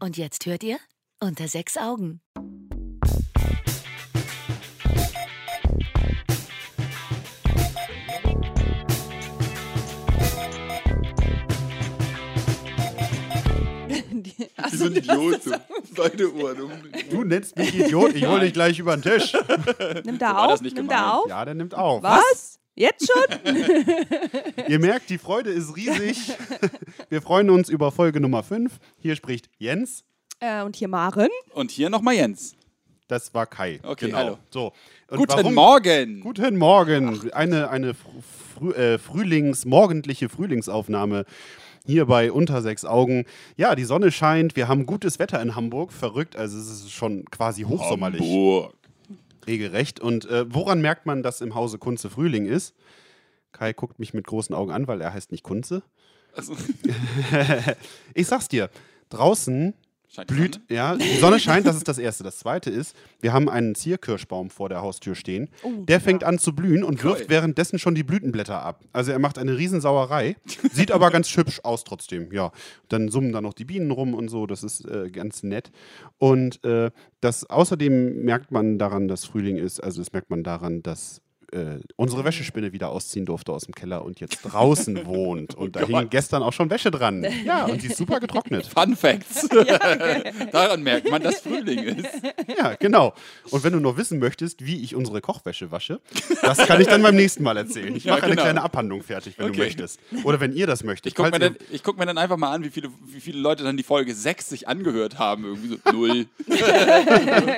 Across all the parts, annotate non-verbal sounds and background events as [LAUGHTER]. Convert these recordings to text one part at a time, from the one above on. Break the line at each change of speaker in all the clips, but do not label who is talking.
Und jetzt hört ihr unter sechs Augen.
Die [LAUGHS] sind Idioten. [LAUGHS] Beide Ohren um.
Du nennst mich Idiot, ich hole dich gleich über den Tisch. [LAUGHS]
Nimmt er
war das
auf? Nimmt
gemeint.
er auf?
Ja, der nimmt auf.
Was? Jetzt schon? [LAUGHS]
Ihr merkt, die Freude ist riesig. [LAUGHS] Wir freuen uns über Folge Nummer 5. Hier spricht Jens.
äh, und hier Maren.
Und hier nochmal Jens.
Das war Kai.
Okay,
genau.
hallo.
So. Und
Guten
warum-
Morgen.
Guten Morgen. Eine, eine frü äh, Frühlings-, morgendliche Frühlingsaufnahme hier bei Unter sechs Augen. Ja, die Sonne scheint. Wir haben gutes Wetter in Hamburg. Verrückt. Also, es ist schon quasi hochsommerlich.
Hamburg.
Regelrecht. Und äh, woran merkt man, dass im Hause Kunze Frühling ist? Kai guckt mich mit großen Augen an, weil er heißt nicht Kunze.
Also, [LAUGHS]
Ich sag's dir, draußen
scheint die
blüht,
Sonne?
ja, die Sonne scheint, das ist das Erste. Das Zweite ist, wir haben einen Zierkirschbaum vor der Haustür stehen. der fängt an zu blühen und wirft
Cool.
währenddessen schon die Blütenblätter ab. Also er macht eine Riesensauerei, sieht aber ganz hübsch aus trotzdem, ja. Dann summen da noch die Bienen rum und so, das ist äh, ganz nett. Und äh, das, außerdem merkt man daran, dass Frühling ist, also das merkt man daran, dass äh, unsere Wäschespinne wieder ausziehen durfte aus dem Keller und jetzt draußen [LAUGHS] wohnt. Und da hing gestern auch schon Wäsche dran. [LAUGHS] Ja, und die ist super getrocknet. [LAUGHS]
Fun Facts. Daran merkt man, dass Frühling ist.
Ja, genau. Und wenn du noch wissen möchtest, wie ich unsere Kochwäsche wasche, das kann ich dann beim nächsten Mal erzählen. Ich
Ja,
mache eine
genau.
kleine Abhandlung fertig, wenn du
Okay.
möchtest. Oder wenn ihr das möchtet.
Ich gucke mir, dann- ich guck mir dann einfach mal an, wie viele, wie viele Leute dann die Folge 6 sich angehört haben. Irgendwie so null.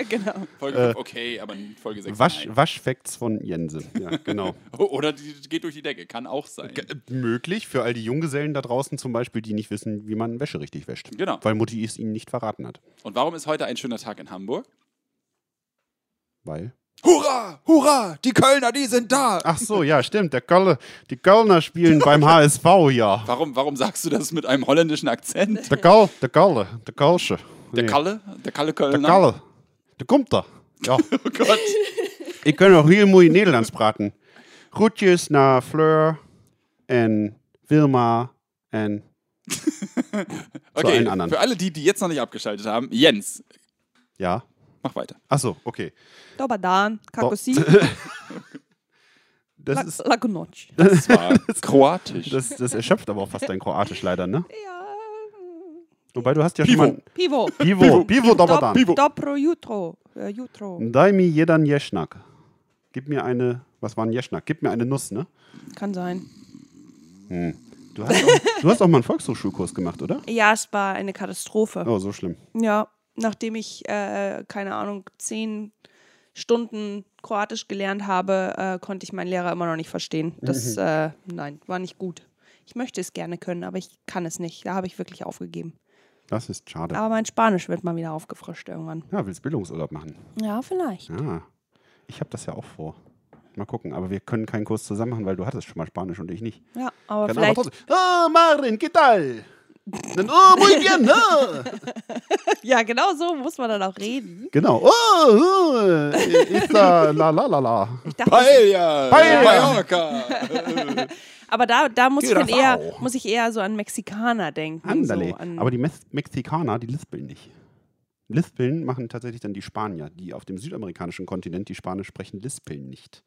genau.
Folge 5, okay, aber Folge 6
ihr Wasch. Waschfacts von Jense. Ja, genau. [LAUGHS]
Oder die geht durch die Decke. Kann auch sein.
Äh, Möglich für all die Junggesellen da draußen zum Beispiel, die nicht wissen, wie man Wäsche richtig wäscht.
Genau.
Weil Mutti es ihnen nicht verraten hat.
Und warum ist heute ein schöner Tag in Hamburg?
Weil.
Hurra, hurra, die Kölner, die sind da.
Ach so, ja, stimmt. Der Kölner, die Kölner spielen [LAUGHS] beim HSV, ja.
Warum, warum sagst du das mit einem holländischen Akzent?
Der Köln, der Kölner, der Kölsche.
Der
Nee.
Kalle? Der Kalle
Der
Kölner?
Kalle. Der kommt da. Ja. [LAUGHS]
Oh Gott.
Ik kan nog heel mooi Nederlands praten. Groetjes naar Fleur en Wilma en [LAUGHS]
Okay,
allen anderen.
für alle die, die jetzt noch nicht abgeschaltet haben, Jens,
ja.
mach weiter.
Achso, okay.
Dobar dan, kako si? [LAUGHS]
Das
La-
ist
Laku noć. [LAUGHS]
Das war kroatisch.
das, das erschöpft aber auch fast dein Kroatisch leider, ne?
Ja.
Wobei du hast ja
Pivo.
schon mal
Pivo.
Pivo, Pivo dobar
Dop,
dan.
Pivo.
Dobro jutro. Äh, jutro.
Daj mi jedan Jeschnack. Gib mir eine, was war ein Jeschnack? Gib mir eine Nuss, ne?
Kann sein.
Du hast, auch, du hast auch mal einen Volkshochschulkurs gemacht, oder?
Ja, es war eine Katastrophe.
Oh, so schlimm.
Ja, nachdem ich, äh, keine Ahnung, zehn Stunden Kroatisch gelernt habe, äh, konnte ich meinen Lehrer immer noch nicht verstehen. Das, äh, nein, war nicht gut. Ich möchte es gerne können, aber ich kann es nicht. Da habe ich wirklich aufgegeben.
Das ist schade.
Aber mein Spanisch wird mal wieder aufgefrischt irgendwann.
Ja, willst Bildungsurlaub machen?
Ja, vielleicht.
Ja, ich habe das ja auch vor. Mal gucken, aber wir können keinen Kurs zusammen machen, weil du hattest schon mal Spanisch und ich nicht.
Ja, aber
Kann
vielleicht.
aber. Oh, Marin, ¿qué tal? Dann, oh, muy bien, ne? [LAUGHS]
Ja, genau so muss man dann auch reden.
Genau. Oh, oh, ist da la la la la.
Ich dachte,
Paella!
Paella.
Mallorca! [LAUGHS]
aber da, da muss, ich dann eher, muss ich eher so an Mexikaner denken.
Andale.
So an,
Aber die Mex Mexikaner, die lispeln nicht. Lispeln machen tatsächlich dann die Spanier, die auf dem südamerikanischen Kontinent, die Spanisch sprechen, lispeln nicht.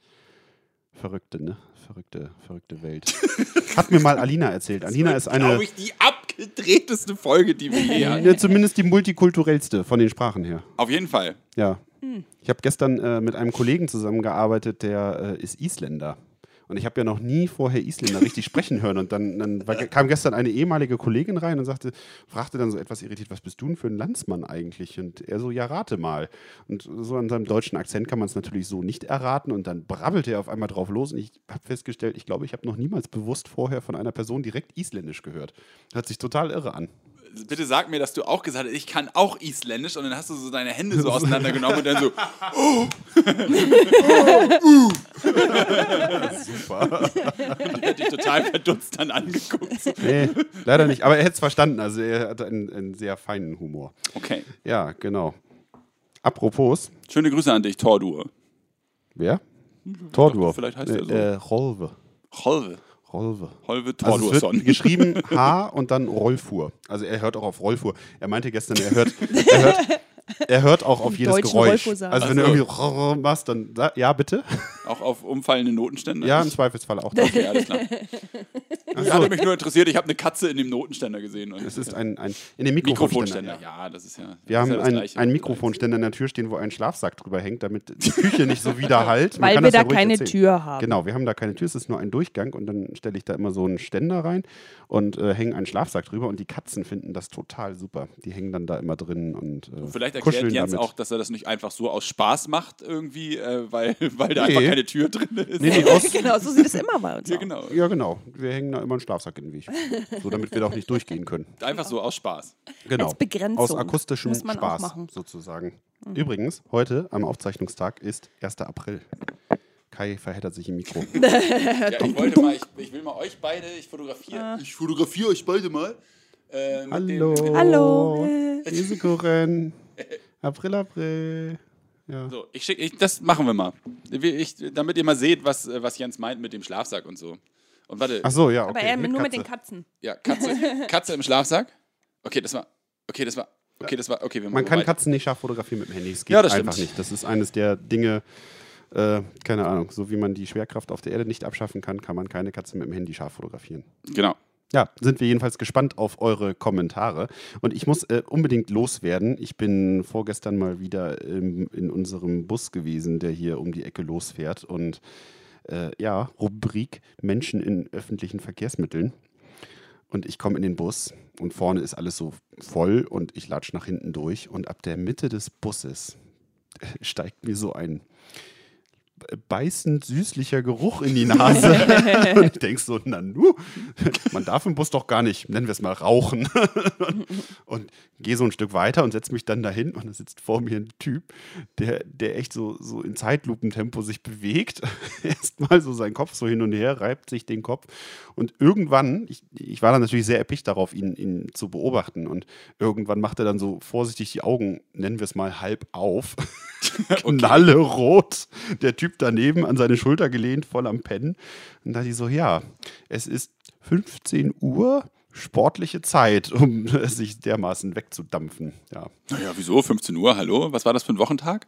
Verrückte, ne? Verrückte, verrückte Welt. [LAUGHS] Hat mir mal Alina erzählt. Alina ist eine,
Glaube ich, die abgedrehteste Folge, die wir je hatten.
ja, [LAUGHS] zumindest die multikulturellste von den Sprachen her.
Auf jeden Fall.
Ja. Ich habe gestern äh, mit einem Kollegen zusammengearbeitet, der äh, ist Isländer. Und ich habe ja noch nie vorher Isländer richtig sprechen hören. Und dann, dann kam gestern eine ehemalige Kollegin rein und sagte, fragte dann so etwas irritiert, was bist du denn für ein Landsmann eigentlich? Und er so, ja, rate mal. Und so an seinem deutschen Akzent kann man es natürlich so nicht erraten. Und dann brabbelte er auf einmal drauf los. Und ich habe festgestellt, ich glaube, ich habe noch niemals bewusst vorher von einer Person direkt Isländisch gehört. Hört sich total irre an.
Bitte sag mir, dass du auch gesagt hast, ich kann auch Isländisch und dann hast du so deine Hände so [LAUGHS] auseinandergenommen und dann so, [LAUGHS] [LAUGHS]
Super.
die hat dich total verdutzt dann angeguckt.
Nee, leider nicht. Aber er hätte es verstanden. Also er hatte einen, einen sehr feinen Humor.
Okay.
Ja, genau. Apropos,
Schöne Grüße an dich, Tordur.
wer? Tordur.
vielleicht heißt er so.
Äh, Rolve.
Rolve.
Rolve.
Holve
Also es
Tordursson.
wird geschrieben [LAUGHS] H und dann Rollfuhr. Also er hört auch auf Rollfuhr. Er meinte gestern, er hört, [LAUGHS] er hört, er hört auch auf jedes Geräusch.
Rollfuhrsaal.
Also wenn du
Ach so.
irgendwie machst, dann ja bitte.
Auch auf umfallende Notenständer?
Ja, im Zweifelsfall auch.
Okay, alles klar. [LAUGHS] Das
so.
hatte mich nur interessiert, ich habe eine Katze in dem Notenständer gesehen. Und
Es ist ein, ein in dem Mikrofonständer.
Mikrofonständer. Ja, das ist ja.
Wir
das
haben
ja das
einen, einen Mikrofonständer an der Tür stehen, wo ein Schlafsack drüber hängt, damit die Küche nicht so widerhallt. [LAUGHS] Man
Weil
kann
wir
das ja
da keine
erzählen.
Tür haben.
Genau, wir haben da keine Tür, es ist nur ein Durchgang und dann stelle ich da immer so einen Ständer rein und äh, hänge einen Schlafsack drüber und die Katzen finden das total super. Die hängen dann da immer drin und äh,
Vielleicht erklärt Jens
damit.
auch, dass er das nicht einfach so aus Spaß macht, irgendwie, äh, weil, weil da
Nee.
einfach keine Tür drin ist.
Nee, nee, aus, [LAUGHS]
genau, so sieht es immer bei uns
Ja,
aus.
genau.
ja genau, wir hängen da immer einen Schlafsack in den Weg. [LAUGHS] So, damit wir da auch nicht durchgehen können.
Einfach so aus Spaß.
Genau.
Als Begrenzung.
Aus akustischem
Muss man auch
Spaß
machen. Mhm.
sozusagen. Übrigens, heute am Aufzeichnungstag ist 1. April. Kai verheddert sich im Mikro. [LAUGHS]
Ja, ich wollte mal, ich, ich will mal euch beide, ich fotografiere. Ich fotografiere euch beide mal. Äh, mit
Hallo.
Dem,
Hallo.
Risikorennen. [LAUGHS] April, April. Ja.
so, ich schick, ich, das machen wir mal. Ich, damit ihr mal seht, was, äh, was Jens meint mit dem Schlafsack und so. Und warte,
Ach so, ja, okay.
Aber er nur mit
Katze.
den Katzen.
ja, Katze, [LAUGHS] Katze im Schlafsack. Okay, das war, okay, das war, okay, das war, okay, wir machen
Man kann
weiter.
Katzen nicht scharf fotografieren mit dem Handy. Es geht
Ja, das
einfach
stimmt.
nicht. Das ist eines der Dinge, äh, keine Ahnung, so wie man die Schwerkraft auf der Erde nicht abschaffen kann, kann man keine Katze mit dem Handy scharf fotografieren.
Genau.
Ja, sind wir jedenfalls gespannt auf eure Kommentare. Und ich muss äh, unbedingt loswerden. Ich bin vorgestern mal wieder im, in unserem Bus gewesen, der hier um die Ecke losfährt. Und äh, ja, Rubrik Menschen in öffentlichen Verkehrsmitteln. Und ich komme in den Bus und vorne ist alles so voll und ich latsch nach hinten durch. Und ab der Mitte des Busses steigt mir so ein beißend süßlicher Geruch in die Nase. [LAUGHS] und ich denk so, na nu, man darf im Bus doch gar nicht, nennen wir es mal, rauchen. [LAUGHS] und, und gehe so ein Stück weiter und setze mich dann dahin und da sitzt vor mir ein Typ, der, der echt so, so in Zeitlupentempo sich bewegt. [LAUGHS] Erstmal so seinen Kopf so hin und her, reibt sich den Kopf und irgendwann, ich, ich war dann natürlich sehr erpicht darauf, ihn, ihn zu beobachten und irgendwann macht er dann so vorsichtig die Augen, nennen wir es mal, halb auf. Knallerot. Der Typ daneben an seine Schulter gelehnt, voll am Pennen. Und da dachte ich so, ja, es ist 15 Uhr, sportliche Zeit, um [LAUGHS] sich dermaßen wegzudampfen. Ja,
Naja, wieso? 15 Uhr, hallo? Was war das für ein Wochentag?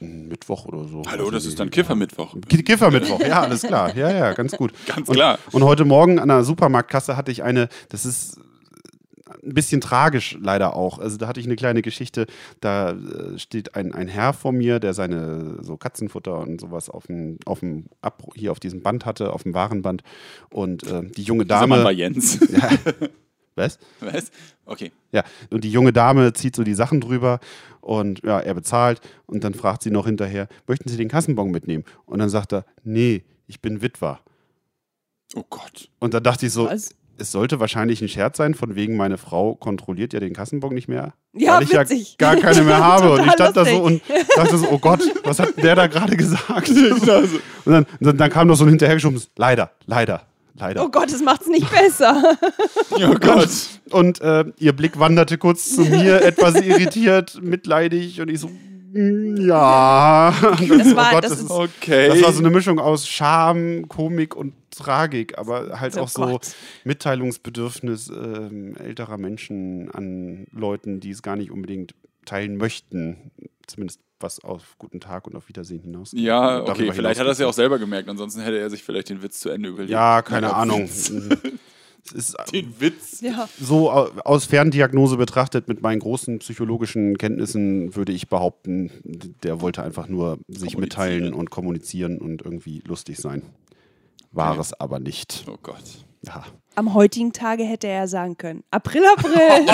Mittwoch oder so.
Hallo,
Also
das ist dann Kiffermittwoch.
Ki- Kiffermittwoch, ja, alles klar. Ja, ja, ganz gut. [LAUGHS]
Ganz
und,
klar.
Und heute Morgen an der Supermarktkasse hatte ich eine, das ist ein bisschen tragisch leider auch. Also da hatte ich eine kleine Geschichte, da äh, steht ein, ein Herr vor mir, der seine so Katzenfutter und sowas auf dem, auf dem Ab hier auf diesem Band hatte, auf dem Warenband. Und äh, die junge
Dieser Mann war
Dame.
Jens. [LAUGHS]
Ja, was?
Was? Okay.
Ja, und die junge Dame zieht so die Sachen drüber und ja, er bezahlt und dann fragt sie noch hinterher, möchten Sie den Kassenbon mitnehmen? Und dann sagt er, nee, ich bin Witwer.
Oh Gott.
Und dann dachte ich so,
Was?
Es sollte wahrscheinlich ein Scherz sein, von wegen meine Frau kontrolliert ja den Kassenbon nicht mehr,
Ja,
weil ich
witzig.
ja gar keine mehr habe. [LAUGHS] und ich stand da so und dachte so, oh Gott, was hat der da gerade gesagt? [LAUGHS] und dann, dann, dann kam noch so ein hinterhergeschoben, leider, leider, leider.
Oh Gott, das macht's nicht besser. [LAUGHS]
Oh Gott.
Und äh, ihr Blick wanderte kurz zu mir, etwas irritiert, mitleidig und ich so, mm, ja.
Das war-
oh Gott,
das
das,
ist-
ist,
Okay.
das war so eine Mischung aus Scham, Komik und Tragik, aber halt
Oh
auch so
Gott.
Mitteilungsbedürfnis ähm, älterer Menschen an Leuten, die es gar nicht unbedingt teilen möchten. Zumindest was auf guten Tag und auf Wiedersehen hinaus.
Ja, okay, vielleicht hat er es ja auch selber gemerkt, ansonsten hätte er sich vielleicht den Witz zu Ende überlegt.
Ja, keine
Ja,
Ahnung. [LAUGHS] Es ist
Den Witz.
Ja.
so au- aus Ferndiagnose betrachtet, mit meinen großen psychologischen Kenntnissen, würde ich behaupten, der wollte einfach nur sich mitteilen und kommunizieren und irgendwie lustig sein. War es aber nicht.
Oh Gott.
Ja.
Am heutigen Tage hätte er sagen können: April, April. [LAUGHS]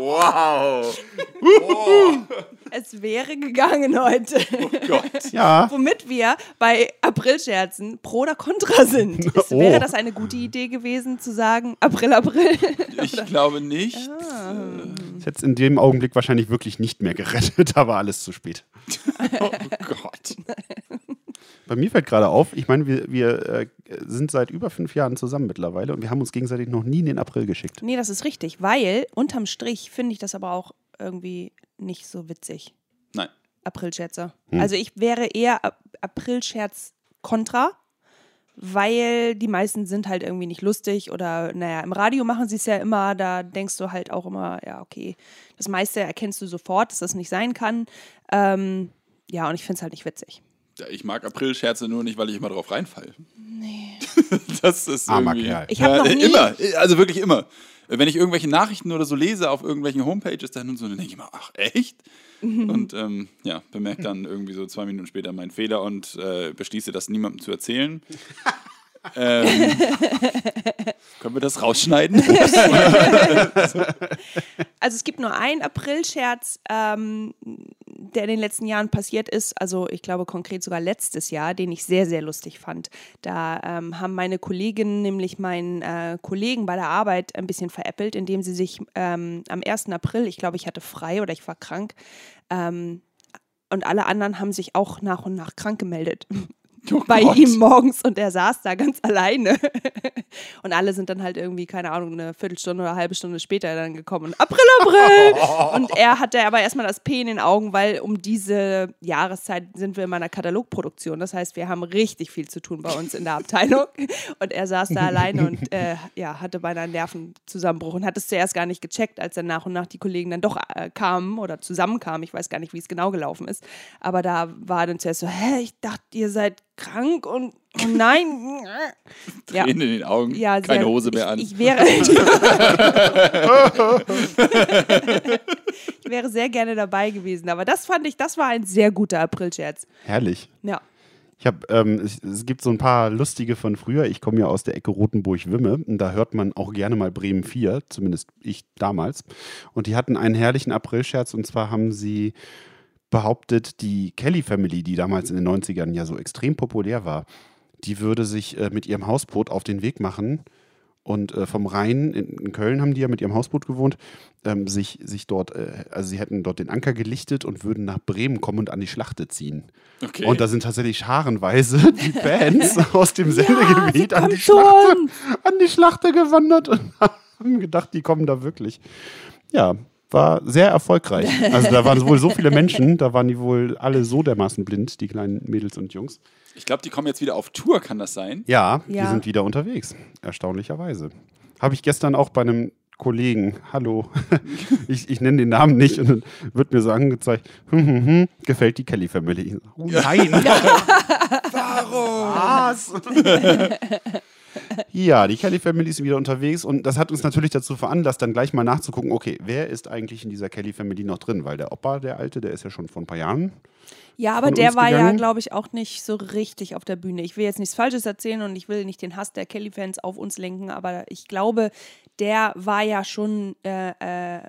wow. [LAUGHS]
es wäre gegangen heute.
Gott.
ja,
Womit wir bei Aprilscherzen pro oder contra sind. [LAUGHS] Ist,
Oh.
Wäre das eine gute Idee gewesen, zu sagen April, April?
Ich glaube nicht.
ich hätte es in dem Augenblick wahrscheinlich wirklich nicht mehr gerettet, aber alles zu spät.
Oh Gott.
Bei mir fällt gerade auf, ich meine, wir, wir äh, sind seit über fünf Jahren zusammen mittlerweile und wir haben uns gegenseitig noch nie in den April geschickt.
Nee, das ist richtig, weil unterm Strich finde ich das aber auch irgendwie nicht so witzig.
Nein.
Aprilscherze.
Hm.
Also ich wäre eher Ap- Aprilscherz kontra, weil die meisten sind halt irgendwie nicht lustig oder naja, im Radio machen sie es ja immer, da denkst du halt auch immer, ja, okay, das meiste erkennst du sofort, dass das nicht sein kann. Ähm, ja, und ich finde es halt nicht witzig.
Ich mag April-Scherze nur nicht, weil ich immer drauf reinfalle. Nee. [LAUGHS] das ist
Armer
irgendwie.
Kerl.
Ich hab noch nie-
Immer, also wirklich immer. Wenn ich irgendwelche Nachrichten oder so lese auf irgendwelchen Homepages dann und so, dann denke ich immer, ach echt? Und ähm, ja, bemerke dann irgendwie so zwei Minuten später meinen Fehler und äh, beschließe, das niemandem zu erzählen. [LAUGHS] ähm, können wir das rausschneiden? [LAUGHS]
Also es gibt nur einen April-Scherz, ähm, der in den letzten Jahren passiert ist, also ich glaube konkret sogar letztes Jahr, den ich sehr, sehr lustig fand. Da ähm, haben meine Kolleginnen nämlich meinen äh, Kollegen bei der Arbeit ein bisschen veräppelt, indem sie sich ähm, am 1. April, ich glaube, ich hatte frei oder ich war krank, ähm, und alle anderen haben sich auch nach und nach krank gemeldet.
Oh
bei
Gott.
ihm morgens und er saß da ganz alleine. [LAUGHS] Und alle sind dann halt irgendwie, keine Ahnung, eine Viertelstunde oder eine halbe Stunde später dann gekommen und April, April! [LAUGHS] Und er hatte aber erstmal das P in den Augen, weil um diese Jahreszeit sind wir in meiner Katalogproduktion. Das heißt, wir haben richtig viel zu tun bei uns in der Abteilung. [LAUGHS] Und er saß da alleine und äh, ja, hatte beinahe einen Nervenzusammenbruch und hat es zuerst gar nicht gecheckt, als dann nach und nach die Kollegen dann doch äh, kamen oder zusammenkamen. Ich weiß gar nicht, wie es genau gelaufen ist. Aber da war dann zuerst so, hä, ich dachte, ihr seid krank und oh nein. [LAUGHS] Ja.
Tränen in den Augen,
Ja, sehr-
keine Hose mehr
ich,
an.
Ich wäre, [LAUGHS] ich wäre sehr gerne dabei gewesen, aber das fand ich, das war ein sehr guter Aprilscherz.
Herrlich.
Ja.
Ich habe, ähm, es, es gibt so ein paar lustige von früher. Ich komme ja aus der Ecke Rotenburg-Wimme und da hört man auch gerne mal Bremen 4, zumindest ich damals. Und die hatten einen herrlichen Aprilscherz und zwar haben sie behauptet, die Kelly Family, die damals in den 90ern ja so extrem populär war, die würde sich äh, mit ihrem Hausboot auf den Weg machen und äh, vom Rhein, in, in Köln haben die ja mit ihrem Hausboot gewohnt, ähm, sich, sich dort, äh, also sie hätten dort den Anker gelichtet und würden nach Bremen kommen und an die Schlachte ziehen.
Okay.
Und da sind tatsächlich scharenweise [LAUGHS] die Bands [LAUGHS] aus dem Sendegebiet
sie
an, die Schlachte, an die Schlachte gewandert und [LAUGHS] haben gedacht, die kommen da wirklich. Ja, war sehr erfolgreich. Also da waren wohl so viele Menschen, da waren die wohl alle so dermaßen blind, die kleinen Mädels und Jungs.
ich glaube, die kommen jetzt wieder auf Tour, kann das sein?
Ja, die
Ja.
sind wieder unterwegs, erstaunlicherweise. Habe ich gestern auch bei einem Kollegen, hallo, [LAUGHS] ich, ich nenne den Namen nicht und dann wird mir so angezeigt, hm, hm, hm, gefällt die Kelly Family. Oh nein. Warum? [LAUGHS] Was? [LAUGHS] ja, die Kelly Family ist wieder unterwegs und das hat uns natürlich dazu veranlasst, dann gleich mal nachzugucken, okay, wer ist eigentlich in dieser Kelly Family noch drin? Weil der Opa, der Alte, der ist ja schon vor ein paar Jahren.
Ja, aber der war ja,
gegangen?
glaube ich, auch nicht so richtig auf der Bühne. Ich will jetzt nichts Falsches erzählen und ich will nicht den Hass der Kelly-Fans auf uns lenken, aber ich glaube, der war ja schon äh, äh,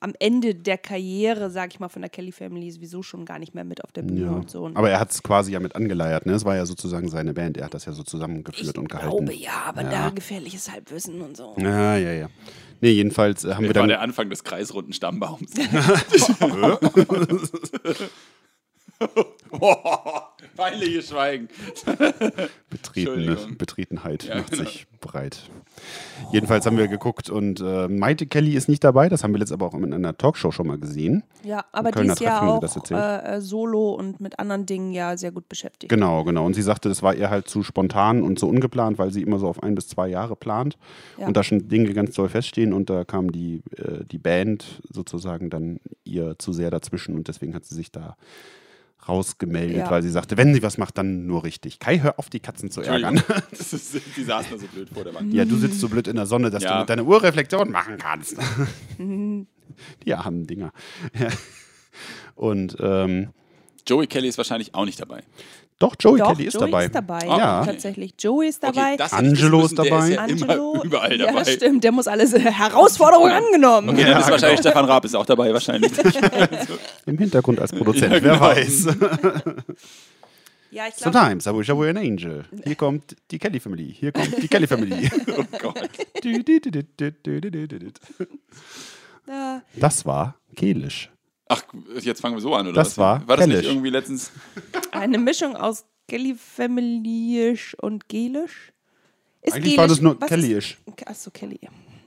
am Ende der Karriere, sag ich mal, von der Kelly-Family sowieso schon gar nicht mehr mit auf der Bühne
Ja.
und so. Und
Aber er hat es quasi ja mit angeleiert, ne? Es war ja sozusagen seine Band, er hat das ja so zusammengeführt
ich
und gehalten.
glaube ja, aber
Ja.
da gefährliches Halbwissen und so.
Ja, ja, ja. Nee, jedenfalls äh, haben wir
Das war
dann.
der Anfang des kreisrunden Stammbaums. [LAUGHS] [LAUGHS] [LAUGHS] [LAUGHS] Peinliches Schweigen. [LAUGHS]
Betretene,
Entschuldigung.
Betretenheit
Ja,
macht
genau.
sich breit. Jedenfalls haben wir geguckt und äh, Maite Kelly ist nicht dabei. Das haben wir jetzt aber auch in einer Talkshow schon mal gesehen.
Ja, aber die ist ja auch äh, äh, solo und mit anderen Dingen ja sehr gut beschäftigt.
Genau, genau. Und sie sagte, das war ihr halt zu spontan und zu ungeplant, weil sie immer so auf ein bis zwei Jahre plant
Ja.
und da schon Dinge ganz doll feststehen und da kam die, äh, die Band sozusagen dann ihr zu sehr dazwischen und deswegen hat sie sich da rausgemeldet,
Ja.
weil sie sagte, wenn sie was macht, dann nur richtig. Kai, hör auf, die Katzen zu ärgern. [LAUGHS]
Ist, die saßen da so blöd vor der Wand.
Ja, du sitzt so blöd in der Sonne, dass
Ja.
du mit deiner Urreflexion machen kannst. [LAUGHS] Die armen Dinger. [LAUGHS] Und ähm,
Joey Kelly ist wahrscheinlich auch nicht dabei.
Doch, Joey
Doch,
Kelly ist
Joey
dabei.
ist dabei.
Ah,
Ja.
Tatsächlich. Joey ist dabei.
Okay,
Angelo ist dabei.
ja immer überall
ja,
dabei.
stimmt, der muss alles Herausforderungen angenommen.
Okay, dann ist wahrscheinlich Stefan Raab ist auch dabei wahrscheinlich. [LAUGHS]
Im Hintergrund als Produzent,
Ja,
wer
genau.
weiß. [LAUGHS]
Ja, ich glaube,
Sometimes I wish I were an angel. Hier kommt die Kelly Family. Hier kommt die Kelly Family. [LAUGHS]
oh Gott.
Das war Kelisch.
Ach, jetzt fangen wir so an, oder
Das
was?
war
War das nicht
Kellisch.
irgendwie letztens?
eine Mischung aus Kelly-Familyisch und Gelisch. Ist
Eigentlich war das nur Kellyisch,
Ist, achso, Kelly.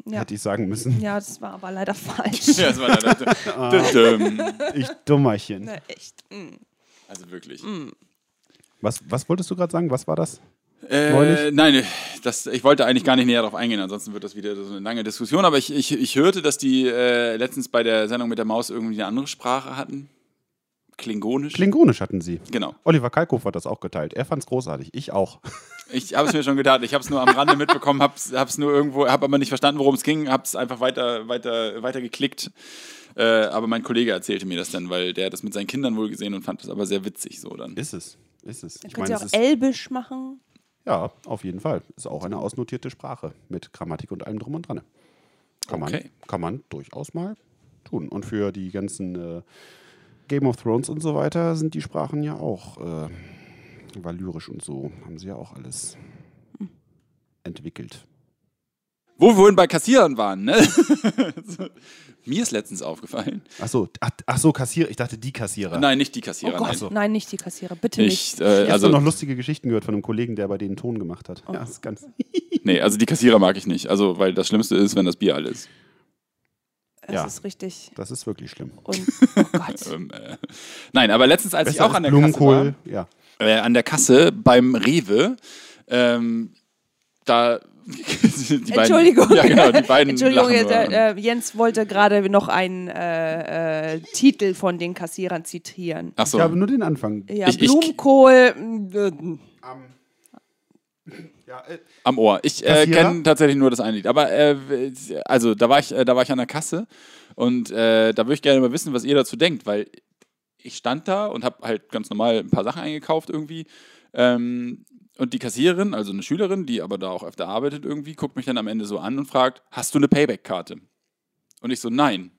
Ja.
hätte ich sagen müssen.
ja, das war aber leider falsch.
Ja, das war leider. [LAUGHS] Düm.
Ich Dummerchen.
Na, echt. mm.
Also wirklich.
Was, was wolltest du gerade sagen? Was war das?
Äh, nein, das, ich wollte eigentlich gar nicht näher darauf eingehen, ansonsten wird das wieder so eine lange Diskussion. Aber ich, ich, ich hörte, dass die äh, letztens bei der Sendung mit der Maus irgendwie eine andere Sprache hatten. Klingonisch.
Klingonisch hatten sie.
genau.
Oliver Kalkofe hat das auch geteilt. Er fand es großartig. Ich auch. [LAUGHS]
Ich habe es mir schon gedacht. Ich habe es nur am Rande mitbekommen, habe es nur irgendwo, habe aber nicht verstanden, worum es ging, habe es einfach weiter, weiter, weiter geklickt. Äh, aber mein Kollege erzählte mir das dann, weil der hat das mit seinen Kindern wohl gesehen und fand das aber sehr witzig so dann.
Ist es. Ist es.
Dann
Ich
könnt ihr
es
auch
ist,
Elbisch machen.
Ja, auf jeden Fall. Ist auch eine ausnotierte Sprache mit Grammatik und allem drum und dran. Kann,
Okay.
man, kann man durchaus mal tun. Und für die ganzen äh, Game of Thrones und so weiter sind die Sprachen ja auch äh, valyrisch und so. Haben sie ja auch alles entwickelt.
Wo wir vorhin bei Kassierern waren, ne? [LAUGHS] Mir ist letztens aufgefallen.
Ach so, ach, ach so, Kassierer. Ich dachte, die Kassierer.
Nein, nicht die
Oh
Kassierer.
Gott,
nein.
so.
nein, nicht die Kassierer, bitte nicht.
Ich, äh,
Ich habe
also,
noch lustige Geschichten gehört von einem Kollegen, der bei denen Ton gemacht hat. Ja, das ist ganz. [LAUGHS]
nee, also die Kassierer mag ich nicht. Also, weil das Schlimmste ist, wenn das Bier alle ist.
Das
ja.
ist richtig.
Das ist wirklich schlimm.
Und, [LAUGHS] oh Gott.
Ähm, äh, nein, aber letztens, als ich
Besser
auch an der Kasse war,
Blumenkohl. Ja.
äh, an der Kasse beim Rewe, ähm, da die beiden-
Entschuldigung.
Ja, genau, die beiden
Entschuldigung, äh, äh, Jens wollte gerade noch einen äh, äh, Titel von den Kassierern zitieren.
Ach so.
Ich habe nur den Anfang.
Ja,
Ich- ich-
Blumenkohl. äh,
Ja, äh,
Am Ohr. Ich äh, kenne tatsächlich nur das eine Lied. Aber äh, also da war ich, äh, da war ich an der Kasse und äh, da würde ich gerne mal wissen, was ihr dazu denkt, weil ich stand da und habe halt ganz normal ein paar Sachen eingekauft irgendwie. Ähm, und die Kassiererin, also eine Schülerin, die aber da auch öfter arbeitet irgendwie, guckt mich dann am Ende so an und fragt: Hast du eine Payback-Karte? Und ich so: Nein.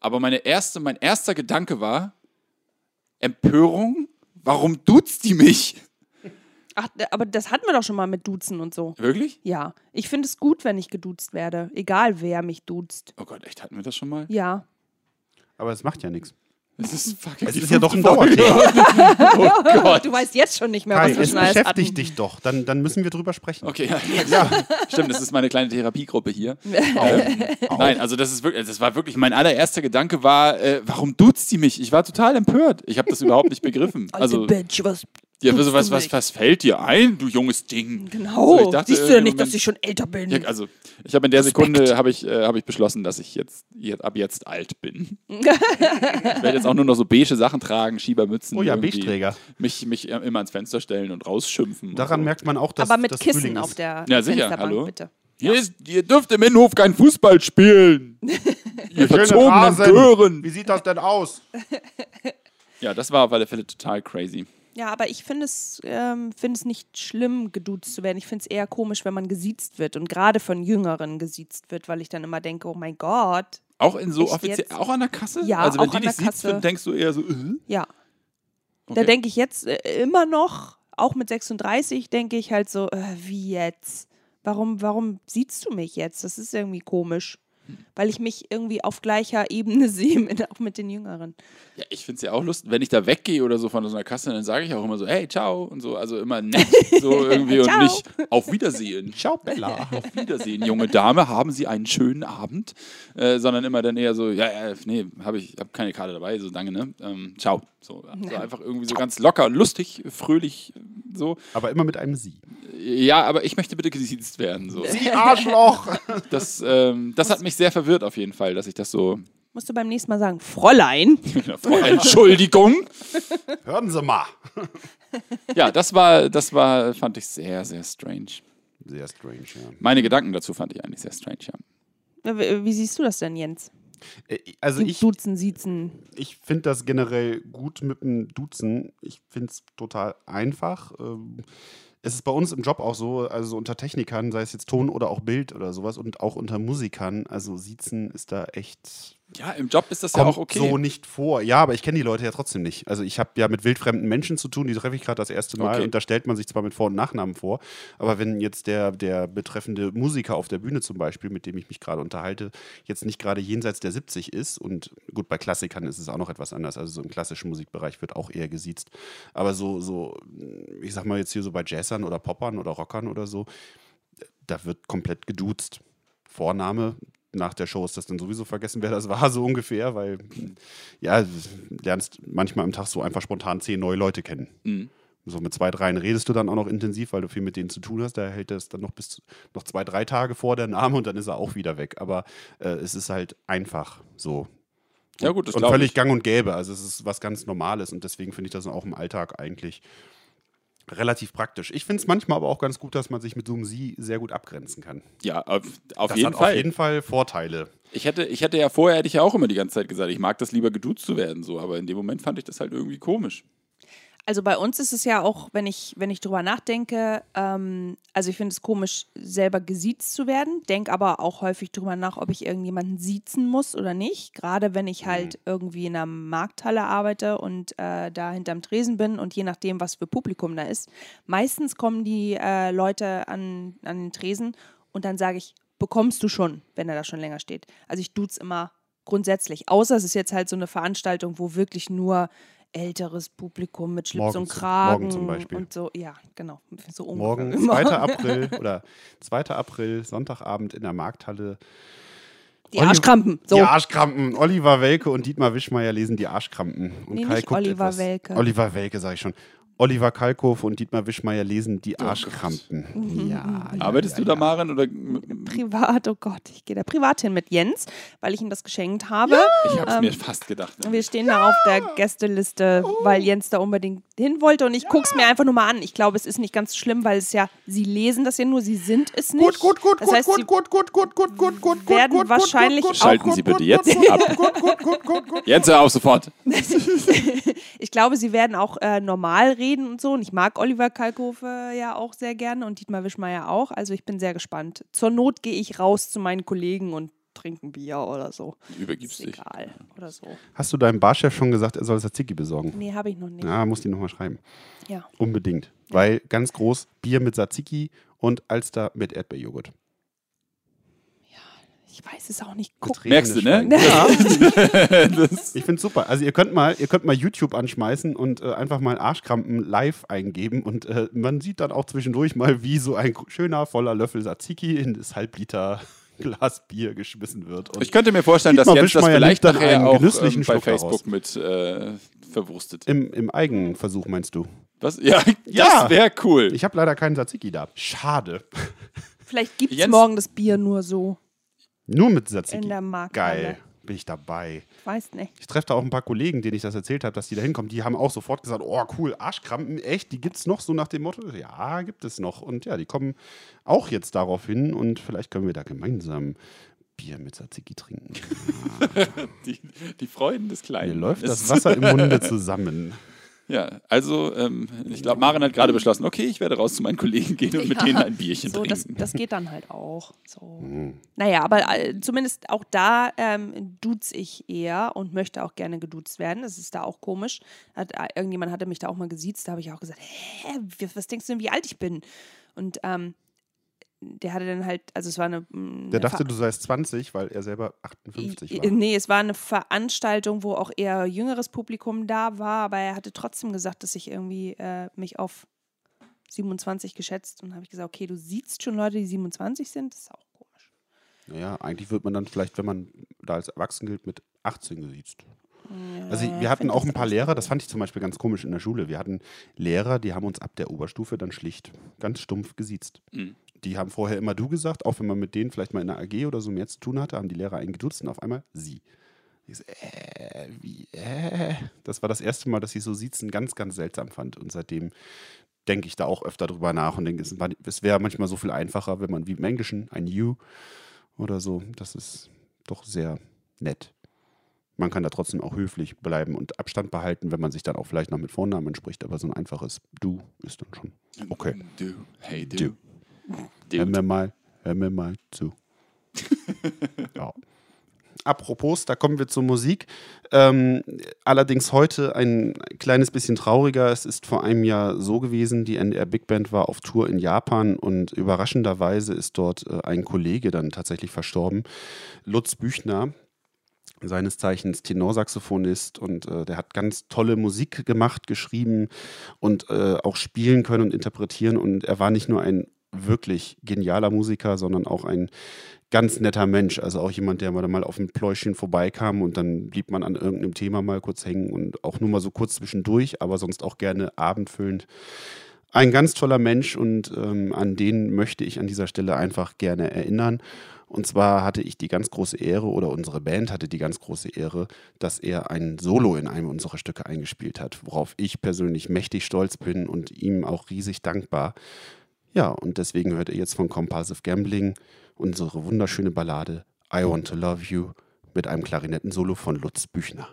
Aber meine erste, mein erster Gedanke war: Empörung? Warum duzt die mich?
Ach, aber das hatten wir doch schon mal mit Duzen und so.
Wirklich?
Ja, ich finde es gut, wenn ich geduzt werde. Egal, wer mich duzt.
Oh Gott, echt, hatten wir das schon mal?
Ja.
aber es macht ja nichts.
Es ist fucking
Es ist ja doch ein. Dauerthema. [LAUGHS]
Oh Gott.
Du weißt jetzt schon nicht mehr,
Kai,
was wir
es
schon alles
beschäftigt
hatten.
dich doch. Dann, dann müssen wir drüber sprechen.
Okay, ja. Stimmt, das ist meine kleine Therapiegruppe hier. [LAUGHS] ähm, nein, also das ist wirklich, das war wirklich, mein allererster Gedanke war, äh, warum duzt sie mich? Ich war total empört. Ich habe das überhaupt nicht begriffen. Also,
Alte Bitch, was
ja,
duzt
so, was, was, was fällt dir ein, du junges Ding?
Genau.
So, ich dachte
Siehst du ja nicht, dass
Moment-
ich schon älter bin?
Ja, also, ich habe in der
Respekt.
Sekunde habe ich, äh, hab ich beschlossen, dass ich jetzt, jetzt ab jetzt alt bin. ich werde jetzt auch nur noch so beige Sachen tragen, Schiebermützen.
Oh ja, Beige-Träger.
Mich, mich äh, immer ans Fenster stellen und rausschimpfen. und
Daran
so.
merkt man auch, dass
aber mit
das
Kissen
Frühling
auf
ist.
der
Ja, sicher,
Fensterbank,
hallo.
bitte.
Hier ist, ihr dürft im Innenhof kein Fußball spielen. [LAUGHS] ihr verzogenen. Gören.
Wie sieht das denn aus?
Ja, das war auf alle Fälle total crazy.
Ja, aber ich finde es, ähm, finde es nicht schlimm, geduzt zu werden. Ich finde es eher komisch, wenn man gesiezt wird und gerade von Jüngeren gesiezt wird, weil ich dann immer denke, oh mein Gott.
Auch in so offiziell, auch an der Kasse?
Ja,
also wenn die dich sieht,
Kasse.
denkst du eher so, äh?
Ja. Da
Okay.
denke ich jetzt äh, immer noch, auch mit 36, denke ich halt so, äh, wie jetzt? Warum, warum siehst du mich jetzt? Das ist irgendwie komisch. Weil ich mich irgendwie auf gleicher Ebene [LAUGHS] sehe, mit, auch mit den Jüngeren.
Ja, ich finde es ja auch lustig, wenn ich da weggehe oder so von so einer Kasse, dann sage ich auch immer so, hey, ciao und so, also immer nett so [LAUGHS] irgendwie und nicht auf Wiedersehen.
Ciao, Bella.
Auf Wiedersehen, junge Dame, haben Sie einen schönen Abend, äh, sondern immer dann eher so, ja, ja nee, habe ich hab keine Karte dabei, so danke, ne? Ähm, ciao. So, so einfach irgendwie so ganz locker und lustig, fröhlich, so.
Aber immer mit einem Sie.
Ja, aber ich möchte bitte gesiezt werden. So.
Sie Arschloch!
Das, ähm, das hat mich sehr verwirrt auf jeden Fall, dass ich das so.
Musst du beim nächsten Mal sagen, Fräulein. [LAUGHS]
Entschuldigung. [LAUGHS]
Hören Sie mal. [LAUGHS]
Ja, das war, das war, fand ich sehr, sehr strange.
Sehr strange, ja.
Meine Gedanken dazu fand ich eigentlich sehr strange, ja.
Äh, Wie wie siehst du das denn, Jens?
Äh, Also ich,
Duzen, Siezen.
ich finde das generell gut mit dem Duzen. Ich finde es total einfach. Es ist bei uns im Job auch so, also unter Technikern, sei es jetzt Ton oder auch Bild oder sowas und auch unter Musikern, also Siezen ist da echt
Ja, im Job ist das ja
kommt
auch okay.
so nicht vor. Ja, aber ich kenne die Leute ja trotzdem nicht. Also ich habe ja mit wildfremden Menschen zu tun, die treffe ich gerade das erste Mal
Okay.
und da stellt man sich zwar mit Vor- und Nachnamen vor, aber wenn jetzt der, der betreffende Musiker auf der Bühne zum Beispiel, mit dem ich mich gerade unterhalte, jetzt nicht gerade jenseits der 70 ist und gut, bei Klassikern ist es auch noch etwas anders, also so im klassischen Musikbereich wird auch eher gesiezt, aber so, so ich sag mal jetzt hier so bei Jazzern oder Poppern oder Rockern oder so, da wird komplett geduzt. Vorname, nach der Show ist das dann sowieso vergessen, wer das war, [LAUGHS] so ungefähr, weil ja, du lernst manchmal am Tag so einfach spontan zehn neue Leute kennen.
Mhm.
So mit zwei, dreien redest du dann auch noch intensiv, weil du viel mit denen zu tun hast. Da hält es dann noch bis noch zwei, drei Tage vor der Name und dann ist er auch wieder weg. Aber äh, es ist halt einfach so.
Ja, gut, das
und völlig
ich.
gang und gäbe. Also es ist was ganz Normales und deswegen finde ich das auch im Alltag eigentlich relativ praktisch. Ich finde es manchmal aber auch ganz gut, dass man sich mit so einem Sie sehr gut abgrenzen kann.
Ja, auf, auf
Das
jeden
hat
Fall.
auf jeden Fall Vorteile.
Ich hätte, ich hätte ja vorher, hätte ich ja auch immer die ganze Zeit gesagt, ich mag das lieber geduzt zu werden, so, aber in dem Moment fand ich das halt irgendwie komisch.
Also bei uns ist es ja auch, wenn ich, wenn ich drüber nachdenke, ähm, also ich finde es komisch, selber gesiezt zu werden, denke aber auch häufig drüber nach, ob ich irgendjemanden siezen muss oder nicht. Gerade wenn ich halt irgendwie in einer Markthalle arbeite und äh, da hinterm Tresen bin und je nachdem, was für Publikum da ist. Meistens kommen die äh, Leute an, an den Tresen und dann sage ich, bekommst du schon, wenn er da schon länger steht. Also ich duze immer grundsätzlich. Außer es ist jetzt halt so eine Veranstaltung, wo wirklich nur älteres Publikum mit Schlips
Morgen
und Kragen
morgen zum Beispiel.
und so, ja, genau. So
Morgen, [LAUGHS]
immer.
2. April oder 2. April, Sonntagabend in der Markthalle.
Die Arschkrampen. So.
Die Arschkrampen. Oliver Welke und Dietmar Wischmeier lesen die Arschkrampen. Und
Nee,
Kai guckt
Oliver
etwas.
Welke.
Oliver Welke, sage ich schon. Oliver Kalkofe und Dietmar Wischmeier lesen die
Oh
Arschkrampen.
Mhm,
Ja, ja,
Arbeitest
ja,
du da,
ja.
Maren? Oder
Privat, oh Gott, ich gehe da privat hin mit Jens, weil ich ihm das geschenkt habe.
ich habe es
Ähm,
mir fast gedacht.
Wir stehen da auf der Gästeliste, weil Jens da unbedingt hin wollte und ich gucke es mir einfach nur mal an. Ich glaube, es ist nicht ganz schlimm, weil es ja, sie lesen das ja nur, sie sind es nicht.
Gut, gut, gut,
das
gut,
heißt, sie
gut, gut, gut, gut, gut, gut, gut,
werden
gut, gut,
wahrscheinlich
gut, gut,
Schalten
gut,
Sie
gut,
bitte
gut,
jetzt
gut,
ab.
Gut, gut, gut, gut, gut.
Jetzt hör auf sofort.
Ich glaube, sie werden auch äh, normal reden und so. Und ich mag Oliver Kalkofe ja auch sehr gerne und Dietmar Wischmeier auch. Also ich bin sehr gespannt. Zur Not gehe ich raus zu meinen Kollegen und trinke ein Bier oder so.
Übergibst
Ist
dich.
egal. Oder so.
Hast du deinem Barchef schon gesagt, er soll Tzatziki besorgen?
Nee, habe ich noch nicht.
Ja, muss die nochmal schreiben.
Ja.
Unbedingt. Weil ganz groß Bier mit Tzatziki und Alster mit Erdbeerjoghurt.
Ich weiß es auch nicht. Guck.
Merkst du, ne? Ja. [LAUGHS] [LAUGHS]
Ich finde es super. Also ihr könnt mal, ihr könnt mal YouTube anschmeißen und äh, einfach mal Arschkrampen live eingeben und äh, man sieht dann auch zwischendurch mal, wie so ein schöner voller Löffel Tzatziki in das Halbliter [LAUGHS] Glas Bier geschmissen wird. Und
Ich könnte mir vorstellen, dass Jens das vielleicht nachher
einen
auch
genüsslichen
ähm, bei
Schluck daraus.
Facebook mit äh, verwurstet.
im, im Eigenversuch meinst du?
Was? Ja,
Ja.
das wäre cool.
Ich habe leider keinen Tzatziki da. Schade.
Vielleicht gibt es morgen das Bier nur so.
Nur mit Tzatziki.
In der Markthalle.
Geil. Bin ich dabei.
Ich weiß nicht.
Ich treffe da auch ein paar Kollegen, denen ich das erzählt habe, dass die da hinkommen. Die haben auch sofort gesagt: Oh, cool, Arschkrampen, echt, die gibt es noch so nach dem Motto. Ja, gibt es noch. Und ja, die kommen auch jetzt darauf hin und vielleicht können wir da gemeinsam Bier mit Tzatziki trinken. [LAUGHS]
Die, die Freuden des
Mir
Kleinen.
läuft das Wasser im Munde [LAUGHS] zusammen.
Ja, also ähm, ich glaube, Maren hat gerade beschlossen, okay, ich werde raus zu meinen Kollegen gehen und mit denen ein Bierchen
So, das,
trinken.
das geht dann halt auch. So.
Hm.
Naja, aber äh, zumindest auch da ähm, duze ich eher und möchte auch gerne geduzt werden. Das ist da auch komisch. Hat, äh, irgendjemand hatte mich da auch mal gesiezt, da habe ich auch gesagt, hä, was denkst du denn, wie alt ich bin? Und ähm, der hatte dann halt, also es war eine. mm,
Der
eine
dachte, du seist 20, weil er selber 58
I-
war.
Nee, es war eine Veranstaltung, wo auch eher jüngeres Publikum da war, aber er hatte trotzdem gesagt, dass ich irgendwie äh, mich auf 27 geschätzt und habe ich gesagt, okay, du siehst schon Leute, die 27 sind, das ist auch komisch.
Naja, eigentlich wird man dann vielleicht, wenn man da als erwachsen gilt, mit 18 gesiezt. Also
Ja,
wir hatten auch ein paar Lehrer, das fand ich zum Beispiel ganz komisch in der Schule. Wir hatten Lehrer, die haben uns ab der Oberstufe dann schlicht ganz stumpf gesiezt.
Mhm.
Die haben vorher immer du gesagt, auch wenn man mit denen vielleicht mal in der AG oder so mehr zu tun hatte, haben die Lehrer einen geduzt und auf einmal sie. Ich so, äh, wie, äh. Das war das erste Mal, dass ich so Siezen ganz, ganz seltsam fand. Und seitdem denke ich da auch öfter drüber nach und denke, es, es wäre manchmal so viel einfacher, wenn man wie im Englischen ein you oder so. Das ist doch sehr nett. Man kann da trotzdem auch höflich bleiben und Abstand behalten, wenn man sich dann auch vielleicht noch mit Vornamen spricht, aber so ein einfaches Du ist dann schon okay.
Du, hey du.
Du. Hör
Dude.
mir mal, hör mir mal zu. [LAUGHS] ja. Apropos, da kommen wir zur Musik. Ähm, allerdings heute ein kleines bisschen trauriger. Es ist vor einem Jahr so gewesen, die NDR Big Band war auf Tour in Japan und überraschenderweise ist dort äh, ein Kollege dann tatsächlich verstorben. Lutz Büchner, seines Zeichens Tenorsaxophonist und äh, der hat ganz tolle Musik gemacht, geschrieben und äh, auch spielen können und interpretieren und er war nicht nur ein
wirklich genialer Musiker, sondern auch ein ganz netter Mensch. Also auch jemand, der mal, auf ein Pläuschen vorbeikam und dann blieb man an irgendeinem Thema mal kurz hängen und auch nur mal so kurz zwischendurch, aber sonst auch gerne abendfüllend. Ein ganz toller Mensch und ähm, an den möchte ich an dieser Stelle einfach gerne erinnern. Und zwar hatte ich die ganz große Ehre oder unsere Band hatte die ganz große Ehre, dass er ein Solo in einem unserer Stücke eingespielt hat, worauf ich persönlich mächtig stolz bin und ihm auch riesig dankbar. Ja, und deswegen hört ihr jetzt von Compulsive Gambling unsere wunderschöne Ballade I Want to Love You mit einem Klarinettensolo von Lutz Büchner.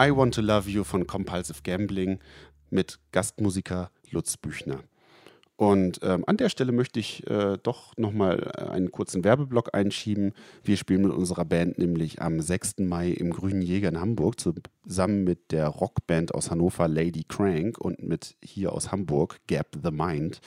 I Want to Love You
von Compulsive Gambling mit Gastmusiker Lutz Büchner.
Und ähm, an der Stelle möchte ich äh, doch nochmal einen kurzen Werbeblock einschieben. Wir spielen mit unserer Band nämlich am 6. Mai im Grünen Jäger in Hamburg zusammen mit der Rockband aus Hannover Lady Crank und mit hier aus Hamburg Gap the Mind.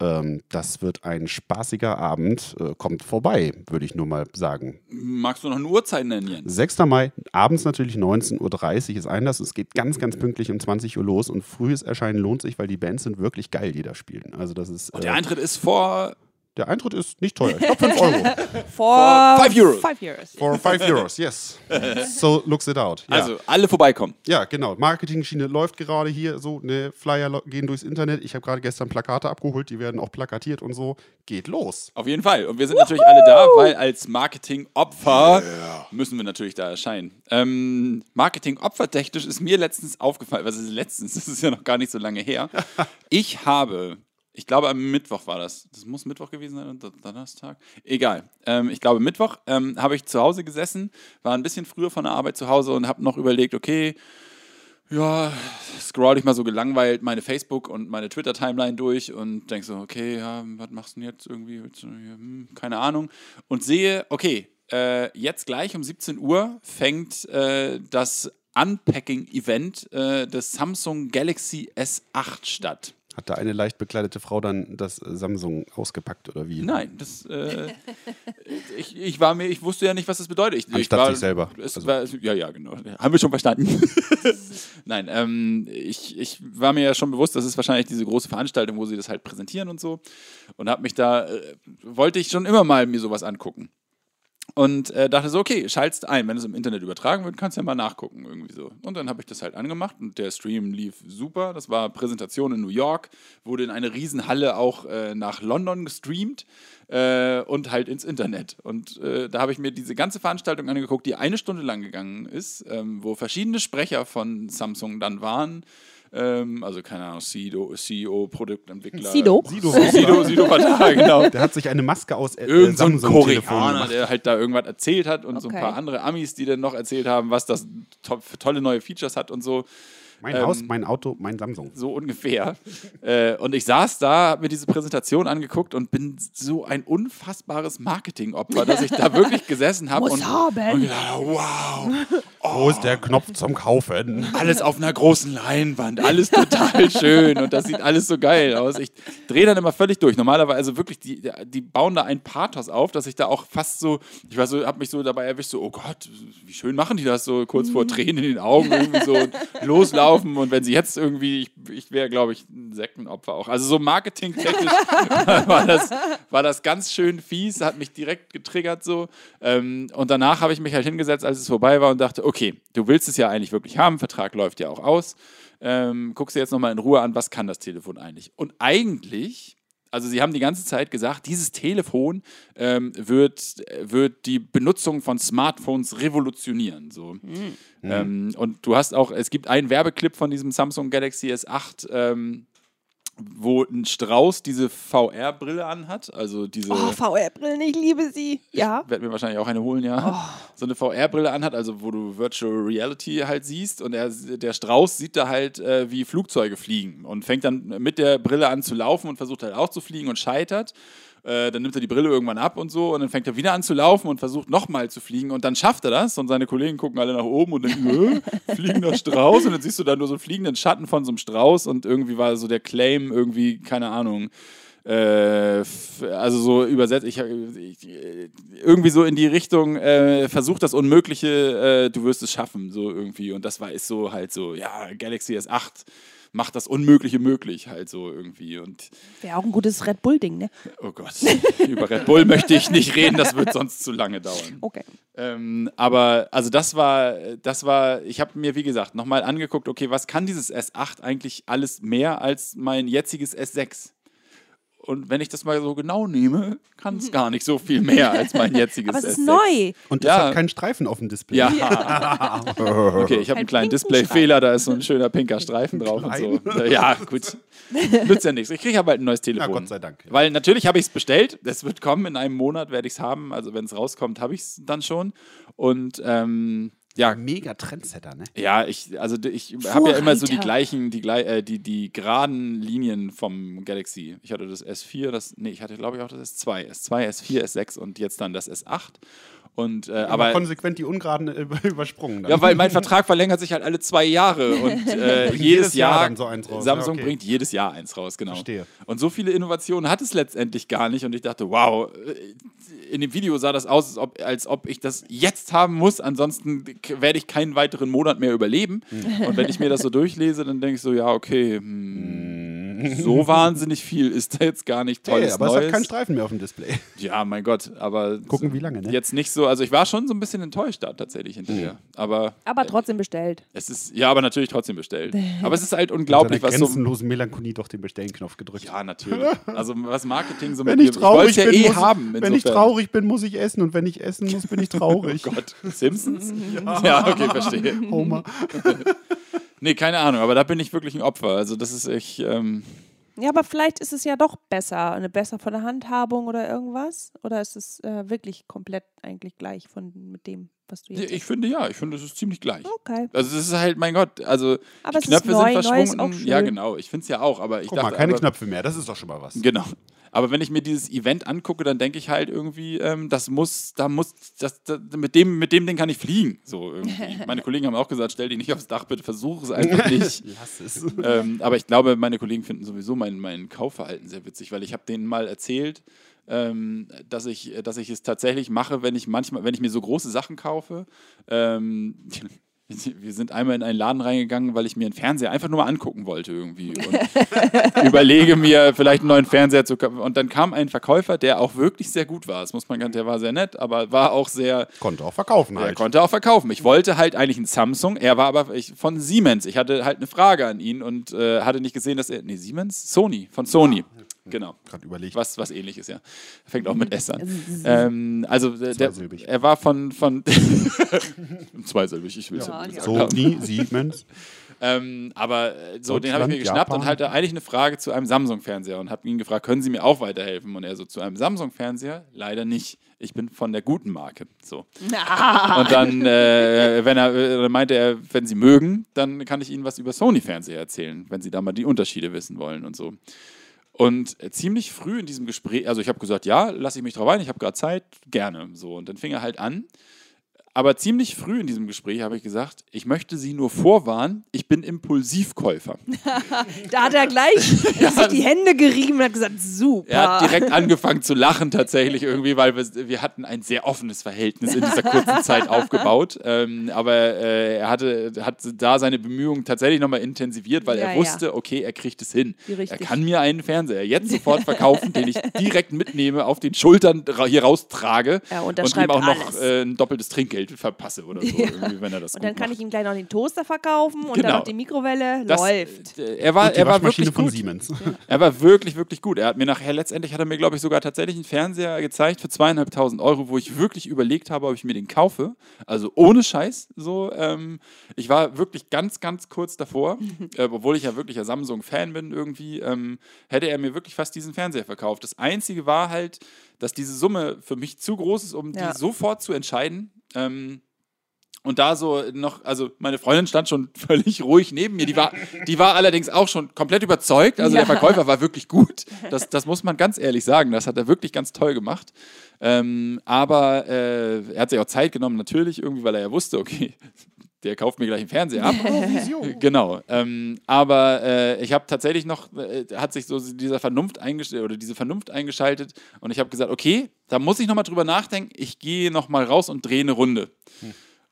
Ähm, das wird ein spaßiger Abend. Äh, kommt vorbei, würde ich nur mal sagen.
Magst du noch eine Uhrzeit nennen, Jens?
6. Mai, abends natürlich 19.30 Uhr ist Einlass. Es geht ganz, ganz pünktlich um 20 Uhr los und frühes Erscheinen lohnt sich, weil die Bands sind wirklich geil, die da spielen. Also das ist.
Und der
äh,
Eintritt ist vor.
Der Eintritt ist nicht teuer. Ich glaube 5 Euro. [LAUGHS]
For
five Euros.
Five Euros.
For 5 Euros, yes. [LAUGHS] So looks it out. Ja.
Also, alle vorbeikommen.
ja, genau. Marketing-Schiene läuft gerade hier so. Ne, Flyer gehen durchs Internet. Ich habe gerade gestern Plakate abgeholt, die werden auch plakatiert und so. Geht los.
Auf jeden Fall. Und wir sind natürlich alle da, weil als Marketing-Opfer müssen wir natürlich da erscheinen. Ähm, Marketing-Opfer-technisch ist mir letztens aufgefallen, was ist letztens, [LAUGHS] das ist ja noch gar nicht so lange her. Ich habe, ich glaube am Mittwoch war das, das muss Mittwoch gewesen sein und Donnerstag, egal. Ähm, ich glaube Mittwoch ähm, habe ich zu Hause gesessen, war ein bisschen früher von der Arbeit zu Hause und habe noch überlegt, okay, ja, scroll ich mal so gelangweilt meine Facebook- und meine Twitter-Timeline durch und denk so, okay, ja, was machst du denn jetzt irgendwie? Hm, keine Ahnung. Und sehe, okay, äh, jetzt gleich um 17 Uhr fängt äh, das Unpacking-Event äh, des Samsung Galaxy S8 statt.
Hat da eine leicht bekleidete Frau dann das äh, Samsung ausgepackt oder wie?
Nein, das, äh, [LAUGHS] ich, ich war mir, ich wusste ja nicht, was das bedeutet. Ich, ich
Anstatt
war,
sich selber.
Es
Also-
war, ja, ja, genau. Haben wir schon verstanden. [LAUGHS] Nein, ähm, ich, ich war mir ja schon bewusst, das ist wahrscheinlich diese große Veranstaltung, wo sie das halt präsentieren und so. Und habe mich da, äh, wollte ich schon immer mal mir sowas angucken. Und äh, dachte so, okay, schaltst ein. Wenn es im Internet übertragen wird, kannst du ja mal nachgucken, irgendwie so. Und dann habe ich das halt angemacht und der Stream lief super. Das war Präsentation in New York, wurde in eine Riesenhalle auch äh, nach London gestreamt äh, und halt ins Internet. Und äh, da habe ich mir diese ganze Veranstaltung angeguckt, die eine Stunde lang gegangen ist, ähm, wo verschiedene Sprecher von Samsung dann waren. Ähm, also, keine Ahnung, CEO, CEO Produktentwickler.
Sido?
Sido, [LAUGHS]
Sido, Sido war da, [LAUGHS] genau
Der hat sich eine Maske aus äh,
irgend so ein Koreaner, der halt da irgendwas erzählt hat und so ein
Okay.
paar andere Amis, die dann noch erzählt haben, was das to für tolle neue Features hat und so.
Mein
Ähm,
Haus, mein Auto, mein Samsung.
So ungefähr. äh, und ich saß da, hab mir diese Präsentation angeguckt und bin so ein unfassbares Marketingopfer, dass ich da [LAUGHS] wirklich gesessen habe und,
haben.
und gedacht, habe, wow,
Wo ist der Knopf zum Kaufen?
alles auf einer großen Leinwand, alles total schön und das sieht alles so geil aus. Ich drehe dann immer völlig durch. Normalerweise, also wirklich, die, die bauen da ein Pathos auf, dass ich da auch fast so, ich war so, hab mich so dabei erwischt, so, oh Gott, wie schön machen die das so kurz vor Tränen in den Augen irgendwie so und loslaufen und wenn sie jetzt irgendwie, ich, ich wäre, glaube ich, ein Sektenopfer auch. Also so marketingtechnisch [LAUGHS] war das, war das ganz schön fies, hat mich direkt getriggert so. Ähm, und danach habe ich mich halt hingesetzt, als es vorbei war und dachte, okay, du willst es ja eigentlich wirklich haben, Vertrag läuft ja auch aus. Ähm, guckst dir jetzt nochmal in Ruhe an, was kann das Telefon eigentlich? Und eigentlich, also sie haben die ganze Zeit gesagt, dieses Telefon ähm, wird, wird die Benutzung von Smartphones revolutionieren. So. Ähm, und du hast auch, es gibt einen Werbeclip von diesem Samsung Galaxy S8, ähm, wo ein Strauß diese VR-Brille anhat, also diese
Oh, VR-Brillen, ich liebe sie. Ja.
werde mir wahrscheinlich auch eine holen, ja. So eine VR-Brille anhat, also wo du Virtual Reality halt siehst und er, der Strauß sieht da halt, äh, wie Flugzeuge fliegen und fängt dann mit der Brille an zu laufen und versucht halt auch zu fliegen und scheitert. Äh, dann nimmt er die Brille irgendwann ab und so und dann fängt er wieder an zu laufen und versucht nochmal zu fliegen und dann schafft er das und seine Kollegen gucken alle nach oben und denken, äh, fliegender Strauß? Und dann siehst du da nur so einen fliegenden Schatten von so einem Strauß und irgendwie war so der Claim irgendwie, keine Ahnung, äh, also so übersetzt, ich, ich irgendwie so in die Richtung, äh, versuch das Unmögliche, äh, du wirst es schaffen, so irgendwie. Und das war ist so halt so, ja, Galaxy S8 macht das Unmögliche möglich, halt so irgendwie. Und
Wäre auch ein gutes Red Bull-Ding, ne?
oh Gott, [LAUGHS] über Red Bull möchte ich nicht reden, das wird sonst zu lange dauern.
Okay.
Ähm, aber also das war, das war, ich habe mir wie gesagt nochmal angeguckt, okay, was kann dieses S8 eigentlich alles mehr als mein jetziges S6? Und wenn ich das mal so genau nehme, kann es gar nicht so viel mehr als mein jetziges
Aber es ist
S6.
neu.
Und
Ja.
das hat keinen Streifen auf dem Display.
Ja. [LAUGHS] okay, ich habe einen
Ein
kleinen Display-Fehler, da ist so ein schöner pinker Streifen drauf und so. Ja, gut. Nützt ja nichts. Ich kriege aber halt ein neues Telefon.
Gott sei Dank.
Weil natürlich habe ich es bestellt. Es wird kommen, in einem Monat werde ich es haben. Also wenn es rauskommt, habe ich es dann schon. Und ähm, Ja.
Mega Trendsetter, ne?
Ja, ich, also ich habe ja immer so die gleichen, die, glei- äh, die, die geraden Linien vom Galaxy. Ich hatte das S4, das, nee, ich hatte glaube ich auch das S2. S2, S4, S6 und jetzt dann das S8. Und, äh,
Aber
aber,
konsequent die Ungeraden äh, [LAUGHS] übersprungen. Dann.
ja, weil mein Vertrag verlängert sich halt alle zwei Jahre und [LAUGHS] äh, jedes
Jahr
Jahr,
so
Samsung
ja, okay.
bringt jedes Jahr eins raus, genau.
Verstehe.
Und so viele Innovationen hat es letztendlich gar nicht und ich dachte, wow, äh, in dem Video sah das aus, als ob, als ob ich das jetzt haben muss, ansonsten werde ich keinen weiteren Monat mehr überleben.
Hm.
Und wenn ich mir das so durchlese, dann denke ich so, ja, okay, hm, so [LAUGHS] wahnsinnig viel ist da jetzt gar nicht
Hey,
tolles
aber es
Neues.
hat keinen Streifen mehr auf dem Display.
Ja, mein Gott, aber
Gucken, wie lange, ne?
jetzt nicht so, also ich war schon so ein bisschen enttäuscht da tatsächlich hinterher. Aber
Aber trotzdem bestellt.
es ist, ja, aber natürlich trotzdem bestellt. [LAUGHS] Aber es ist halt unglaublich, was so.
grenzenlosen Melancholie doch den Bestellen-Knopf gedrückt.
Ja, natürlich. Also was Marketing so
Wenn
mit
ich
dir-
traurig
wollt's ja
bin,
eh
muss,
haben.
wenn ich traurig bin, muss ich essen und wenn ich essen muss, bin ich [LAUGHS] traurig.
Oh Gott, Simpsons? ja. okay, verstehe.
Homer.
Nee, keine Ahnung, aber da bin ich wirklich ein Opfer. Also das ist echt, ähm,
Ja, aber vielleicht ist es ja doch besser, eine besser von der Handhabung oder irgendwas. Oder ist es äh, wirklich komplett eigentlich gleich von mit dem, was du jetzt
ich finde ja, ich finde, es ist ziemlich gleich.
Okay.
Also das ist halt, mein Gott, also
Aber
die
es ist
Knöpfe
neu,
sind
neu ist auch
verschwunden. Ja, genau, ich finde es ja auch, aber ich
Guck
dachte,
mal, keine
aber,
Knöpfe mehr. Das ist doch schon mal was.
Genau. Aber wenn ich mir dieses Event angucke, dann denke ich halt irgendwie, ähm, das muss, da muss, das, das, mit, dem, mit dem Ding kann ich fliegen. So irgendwie. [LAUGHS] Meine Kollegen haben auch gesagt, stell dich nicht aufs Dach, bitte versuch es einfach [LAUGHS] nicht.
Lass es.
ähm, aber ich glaube, meine Kollegen finden sowieso mein, mein Kaufverhalten sehr witzig, weil ich habe denen mal erzählt, ähm, dass, ich, dass ich es tatsächlich mache, wenn ich manchmal, wenn ich mir so große Sachen kaufe. Ähm, [LAUGHS] wir sind einmal in einen Laden reingegangen, weil ich mir einen Fernseher einfach nur mal angucken wollte irgendwie und [LAUGHS] überlege mir vielleicht einen neuen Fernseher zu kaufen. Und dann kam ein Verkäufer, der auch wirklich sehr gut war. Das muss man ganz, der war sehr nett, aber war auch sehr,
Konnte auch verkaufen
er
halt.
konnte auch verkaufen. Ich wollte halt eigentlich einen Samsung. Er war aber ich, von Siemens. Ich hatte halt eine Frage an ihn und äh, hatte nicht gesehen, dass er. Nee, Siemens? Sony. Von Sony. Genau.
Gerade überlegt.
Was, was ähnlich ist, ja. Fängt auch mit S an. [LAUGHS] ähm, also, äh, der,
Zweisilbig.
er war von. von [LAUGHS] Zweisilbig, ich will es
Ja,
ja, sagen.
Sony, Siemens. [LAUGHS]
Ähm, aber äh, so, den habe ich mir geschnappt und
Japan.
hatte eigentlich eine Frage zu einem Samsung-Fernseher und habe ihn gefragt, können Sie mir auch weiterhelfen? Und er so, zu einem Samsung-Fernseher? Leider nicht. Ich bin von der guten Marke. So. Und dann, äh, wenn er, äh, dann meinte er, wenn Sie mögen, dann kann ich Ihnen was über Sony-Fernseher erzählen, wenn Sie da mal die Unterschiede wissen wollen und so. Und äh, ziemlich früh in diesem Gespräch, also ich habe gesagt, ja, lasse ich mich drauf ein, ich habe gerade Zeit, gerne. So. Und dann fing er halt an. Aber ziemlich früh in diesem Gespräch habe ich gesagt, ich möchte Sie nur vorwarnen, ich bin Impulsivkäufer.
Da hat er gleich [LAUGHS] sich die Hände gerieben und hat gesagt, super.
Er hat direkt angefangen zu lachen tatsächlich irgendwie, weil wir, wir hatten ein sehr offenes Verhältnis in dieser kurzen [LAUGHS] Zeit aufgebaut. Ähm, aber äh, er hatte, hat da seine Bemühungen tatsächlich nochmal intensiviert, weil
Ja,
er
ja.
wusste, okay, er kriegt es hin. Er kann mir einen Fernseher jetzt sofort verkaufen, den ich direkt mitnehme, auf den Schultern hier raustrage
Er
und ihm
unterschreibt
auch noch äh, ein doppeltes Trinkgeld verpasse oder so, [LAUGHS] irgendwie, wenn er das
und dann kann
macht.
ich ihm gleich noch den Toaster verkaufen und
Genau.
dann noch die Mikrowelle.
Das,
Läuft.
äh, Er war,
Und die
er war wirklich
von
gut.
Siemens.
Er war wirklich, wirklich gut. Er hat mir nachher, letztendlich hat er mir, glaube ich, sogar tatsächlich einen Fernseher gezeigt für zweieinhalbtausend Euro, wo ich wirklich überlegt habe, ob ich mir den kaufe. Also ohne Scheiß. So, ähm, ich war wirklich ganz, ganz kurz davor, [LAUGHS] äh, obwohl ich ja wirklich ein Samsung-Fan bin irgendwie, ähm, hätte er mir wirklich fast diesen Fernseher verkauft. Das Einzige war halt, dass diese Summe für mich zu groß ist, um
Ja.
die sofort zu entscheiden. Ähm, und da so noch, also meine Freundin stand schon [LAUGHS] völlig ruhig neben mir. Die war, die war allerdings auch schon komplett überzeugt. Also
Ja.
der Verkäufer war wirklich gut. Das, das muss man ganz ehrlich sagen. Das hat er wirklich ganz toll gemacht. Ähm, aber äh, er hat sich auch Zeit genommen, natürlich, irgendwie, weil er ja wusste, okay, der kauft mir gleich einen Fernseher ab. [LAUGHS] genau. Ähm, aber äh, ich habe tatsächlich noch, äh, hat sich so dieser Vernunft eingestellt oder diese Vernunft eingeschaltet und ich habe gesagt, okay, da muss ich nochmal drüber nachdenken. Ich gehe nochmal raus und drehe eine Runde.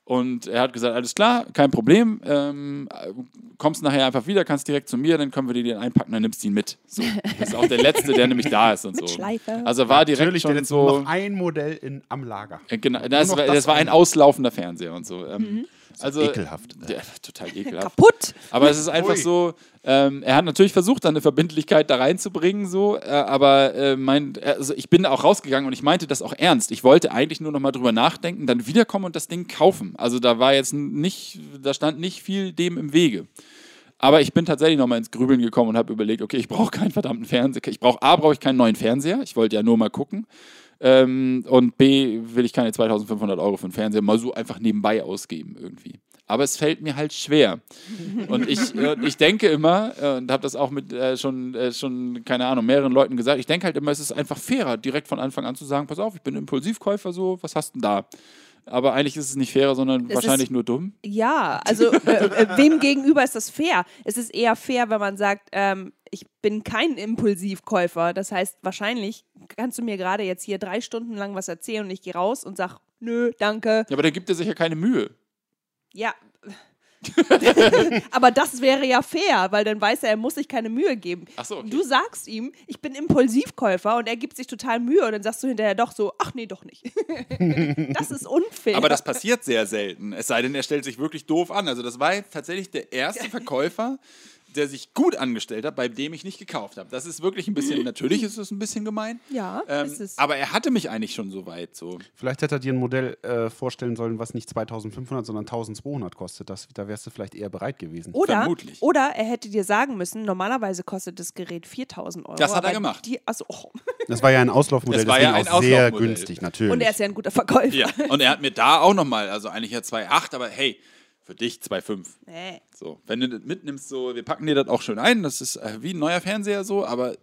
Und er hat gesagt, alles klar, kein Problem. Ähm, äh, kommst nachher einfach wieder, kannst direkt zu mir, dann können wir dir den einpacken, dann nimmst du ihn mit. So. Das ist auch der Letzte, der nämlich da ist und so.
Schleife.
Also war direkt
Natürlich,
schon so.
nur noch ein Modell in, am Lager.
Äh, Genau, das,
das
das war ein auslaufender Fernseher und so. Ähm, also,
ekelhaft.
Ja, [LAUGHS] total ekelhaft.
Kaputt.
Aber es ist einfach
Ui.
so, ähm, er hat natürlich versucht, da eine Verbindlichkeit da reinzubringen, so, äh, aber äh, mein, also ich bin auch rausgegangen und ich meinte das auch ernst. Ich wollte eigentlich nur noch mal drüber nachdenken, dann wiederkommen und das Ding kaufen. Also da war jetzt nicht, da stand nicht viel dem im Wege. Aber ich bin tatsächlich noch mal ins Grübeln gekommen und habe überlegt, okay, ich brauche keinen verdammten Fernseher. Ich brauche A, brauche ich keinen neuen Fernseher. Ich wollte ja nur mal gucken. Ähm, und B, will ich keine 2500 Euro für einen Fernseher mal so einfach nebenbei ausgeben irgendwie. Aber es fällt mir halt schwer. Und ich, [LAUGHS] äh, ich denke immer, äh, und habe das auch mit äh, schon, äh, schon, keine Ahnung, mehreren Leuten gesagt, ich denke halt immer, es ist einfach fairer, direkt von Anfang an zu sagen, pass auf, ich bin Impulsivkäufer, so, was hast du denn da? Aber eigentlich ist es nicht fairer, sondern
Es
wahrscheinlich
ist-
nur dumm.
Ja, also äh, äh, wem gegenüber ist das fair? Es ist eher fair, wenn man sagt, ähm, ich bin kein Impulsivkäufer. Das heißt, wahrscheinlich kannst du mir gerade jetzt hier drei Stunden lang was erzählen und ich gehe raus und sag, nö, danke.
Ja, aber da gibt er sich ja keine Mühe.
Ja. [LAUGHS] Aber das wäre ja fair, weil dann weiß er, er muss sich keine Mühe geben.
Ach so, okay.
Du sagst ihm, ich bin Impulsivkäufer und er gibt sich total Mühe und dann sagst du hinterher doch so, ach nee, doch nicht. [LAUGHS] das ist unfair.
Aber das passiert sehr selten. Es sei denn, er stellt sich wirklich doof an. Also das war jetzt tatsächlich der erste Verkäufer, der sich gut angestellt hat, bei dem ich nicht gekauft habe. Das ist wirklich ein bisschen, [LAUGHS] natürlich ist es ein bisschen gemein.
Ja,
Ähm,
ist es.
aber er hatte mich eigentlich schon so weit. So.
Vielleicht hätte er dir ein Modell äh, vorstellen sollen, was nicht 2500, sondern 1200 kostet. Das, da wärst du vielleicht eher bereit gewesen.
Oder,
Vermutlich.
oder er hätte dir sagen müssen, normalerweise kostet das Gerät 4000 Euro.
Das hat er gemacht.
Die, also, oh. [LAUGHS]
Das war ja ein Auslaufmodell,
Es war
deswegen
ja ein
auch sehr günstig, natürlich.
Und er ist ja ein guter Verkäufer.
Ja. Und er hat mir da auch nochmal, also eigentlich ja 2,8, aber hey, für dich 2,5.
Nee.
So, wenn du das mitnimmst, so, wir packen dir das auch schön ein, das ist äh, wie ein neuer Fernseher so, aber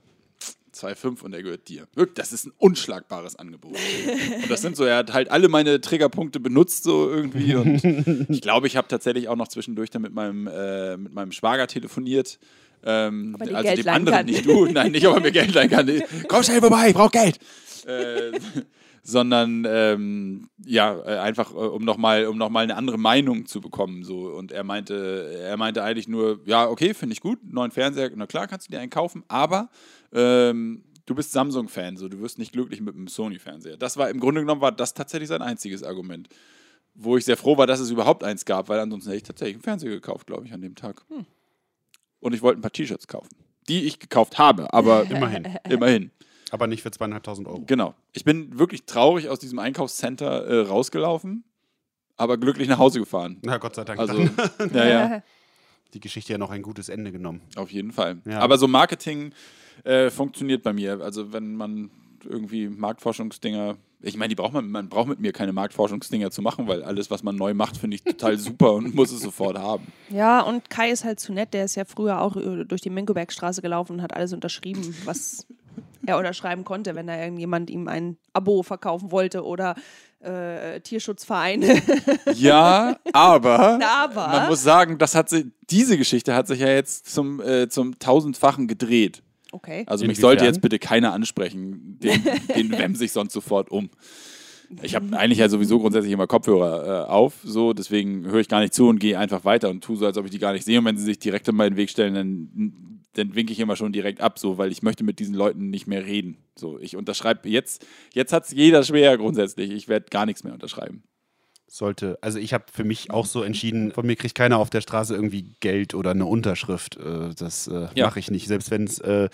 2,5 und der gehört dir. Wirklich, das ist ein unschlagbares Angebot. [LAUGHS] und das sind so, er hat halt alle meine Triggerpunkte benutzt so irgendwie und ich glaube, ich habe tatsächlich auch noch zwischendurch dann mit meinem, äh, mit meinem Schwager telefoniert. Ähm, also
Geld
dem anderen,
kann.
nicht du, nein, nicht, ob er mir Geld leihen kann. [LAUGHS] Komm schnell vorbei, ich brauch Geld. [LAUGHS] Äh, sondern ähm, ja, äh, einfach äh, um nochmal um noch mal eine andere Meinung zu bekommen. So. Und er meinte, er meinte eigentlich nur, ja, okay, finde ich gut, neuen Fernseher, na klar, kannst du dir einen kaufen, aber ähm, du bist Samsung-Fan, so du wirst nicht glücklich mit einem Sony-Fernseher. Das war im Grunde genommen war das tatsächlich sein einziges Argument. Wo ich sehr froh war, dass es überhaupt eins gab, weil ansonsten hätte ich tatsächlich einen Fernseher gekauft, glaube ich, an dem Tag. Und ich wollte ein paar T-Shirts kaufen. Die ich gekauft habe, aber [LAUGHS]
Immerhin.
immerhin.
Aber nicht für zweieinhalbtausend Euro.
Genau. Ich bin wirklich traurig aus diesem Einkaufscenter äh, rausgelaufen, aber glücklich nach Hause gefahren.
Na Gott sei Dank.
Also, ja, ja, [LAUGHS]
die Geschichte ja noch ein gutes Ende genommen.
auf jeden Fall.
Ja.
Aber so Marketing äh, funktioniert bei mir. Also, wenn man irgendwie Marktforschungsdinger, ich meine, die braucht man, man braucht mit mir keine Marktforschungsdinger zu machen, weil alles, was man neu macht, finde ich total super und muss es sofort haben.
Ja, und Kai ist halt zu nett. Der ist ja früher auch äh, durch die Minkobergstraße gelaufen und hat alles unterschrieben, was er unterschreiben konnte, wenn da irgendjemand ihm ein Abo verkaufen wollte oder äh, Tierschutzvereine. [LAUGHS]
Ja, aber,
Aber?
man muss sagen, das hat sich, diese Geschichte hat sich ja jetzt zum, äh, zum tausendfachen gedreht.
Okay.
Also mich
Inwiefern?
sollte jetzt bitte keiner ansprechen, den, den [LAUGHS] wemse ich sonst sofort um. Ich habe eigentlich ja sowieso grundsätzlich immer Kopfhörer äh, auf, so deswegen höre ich gar nicht zu und gehe einfach weiter und tue so, als ob ich die gar nicht sehe. Und wenn sie sich direkt in meinen Weg stellen, dann, dann winke ich immer schon direkt ab, so, weil ich möchte mit diesen Leuten nicht mehr reden. So, ich unterschreibe jetzt, jetzt hat es jeder schwer grundsätzlich. Ich werde gar nichts mehr unterschreiben.
Sollte, also ich habe für mich auch so entschieden, von mir kriegt keiner auf der Straße irgendwie Geld oder eine Unterschrift. Äh, das äh,
Ja.
mache ich nicht. Selbst wenn es äh,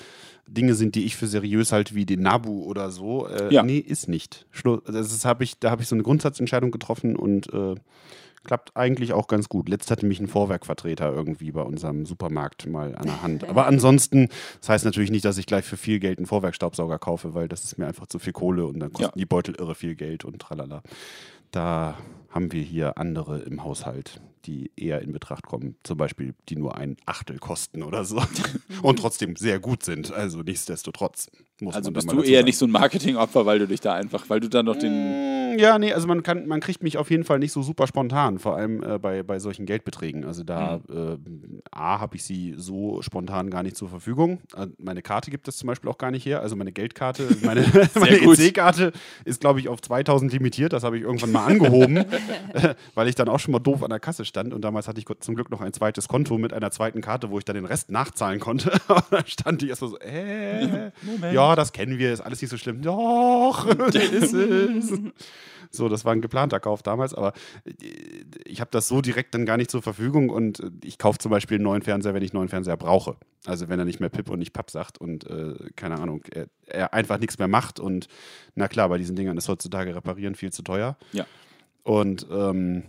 Dinge sind, die ich für seriös halte, wie den Nabu oder so. Äh,
Ja.
Nee, ist nicht. Das ist, hab ich, da habe ich so eine Grundsatzentscheidung getroffen und äh, klappt eigentlich auch ganz gut. Letzt hatte mich ein Vorwerkvertreter irgendwie bei unserem Supermarkt mal an der Hand. Aber ansonsten, das heißt natürlich nicht, dass ich gleich für viel Geld einen Vorwerkstaubsauger kaufe, weil das ist mir einfach zu viel Kohle und dann kosten
Ja.
die Beutel irre viel Geld und tralala. Da haben wir hier andere im Haushalt, die eher in Betracht kommen. Zum Beispiel, die nur ein Achtel kosten oder so. [LAUGHS] Und trotzdem sehr gut sind. Also nichtsdestotrotz. Muss
Also bist du eher
sagen.
nicht so ein Marketingopfer, weil du dich da einfach, weil du dann noch den.
Mm, Ja, nee, also man kann, man kriegt mich auf jeden Fall nicht so super spontan, vor allem äh, bei, bei solchen Geldbeträgen. Also da äh, A habe ich sie so spontan gar nicht zur Verfügung. Äh, meine Karte gibt es zum Beispiel auch gar nicht her. Also meine Geldkarte, [LAUGHS] meine, [LAUGHS] meine. EC-Karte ist, glaube ich, auf 2000 limitiert. Das habe ich irgendwann mal angehoben, äh, [LAUGHS] weil ich dann auch schon mal doof an der Kasse stand. Und damals hatte ich zum Glück noch ein zweites Konto mit einer zweiten Karte, wo ich dann den Rest nachzahlen konnte. Aber da stand ich erstmal so, äh, ja, das kennen wir, ist alles nicht so schlimm. Doch, ist es. So, das war ein geplanter Kauf damals, aber äh, ich habe das so direkt dann gar nicht zur Verfügung und äh, ich kaufe zum Beispiel einen neuen Fernseher, wenn ich einen neuen Fernseher brauche. Also wenn er nicht mehr Pip und nicht Papp sagt und äh, keine Ahnung, er, er einfach nichts mehr macht und na klar, bei diesen Dingern ist heutzutage reparieren viel zu teuer.
Ja.
Und ähm,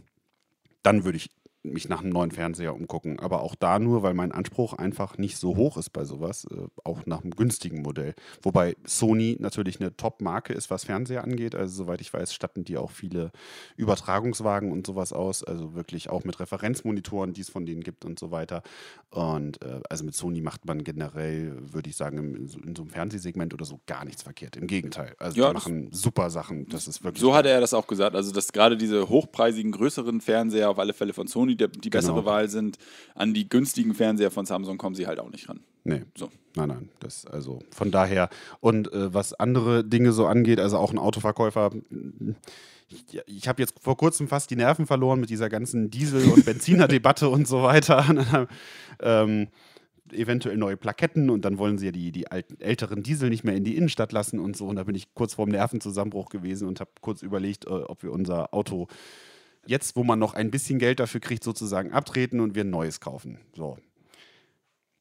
dann würde ich mich nach einem neuen Fernseher umgucken. Aber auch da nur, weil mein Anspruch einfach nicht so hoch ist bei sowas, äh, auch nach einem günstigen Modell. Wobei Sony natürlich eine Top-Marke ist, was Fernseher angeht. Also soweit ich weiß, statten die auch viele Übertragungswagen und sowas aus. Also wirklich auch mit Referenzmonitoren, die es von denen gibt und so weiter. Und äh, also mit Sony macht man generell, würde ich sagen, in so in so einem Fernsehsegment oder so gar nichts verkehrt. Im Gegenteil. Also
Ja,
die machen super Sachen. Das ist wirklich.
So hat er das auch gesagt. Also, dass gerade diese hochpreisigen, größeren Fernseher auf alle Fälle von Sony der, die bessere
Genau.
Wahl sind. An die günstigen Fernseher von Samsung kommen sie halt auch nicht ran.
Nee.
So.
Nein, nein, das also von daher. Und äh, was andere Dinge so angeht, also auch ein Autoverkäufer, ich, ich habe jetzt vor kurzem fast die Nerven verloren mit dieser ganzen Diesel- und Benziner-Debatte und so weiter. [LAUGHS] ähm, eventuell neue Plaketten und dann wollen sie ja die, die alten, älteren Diesel nicht mehr in die Innenstadt lassen und so. Und da bin ich kurz vorm Nervenzusammenbruch gewesen und habe kurz überlegt, äh, ob wir unser Auto jetzt, wo man noch ein bisschen Geld dafür kriegt, sozusagen abtreten und wir ein neues kaufen. So.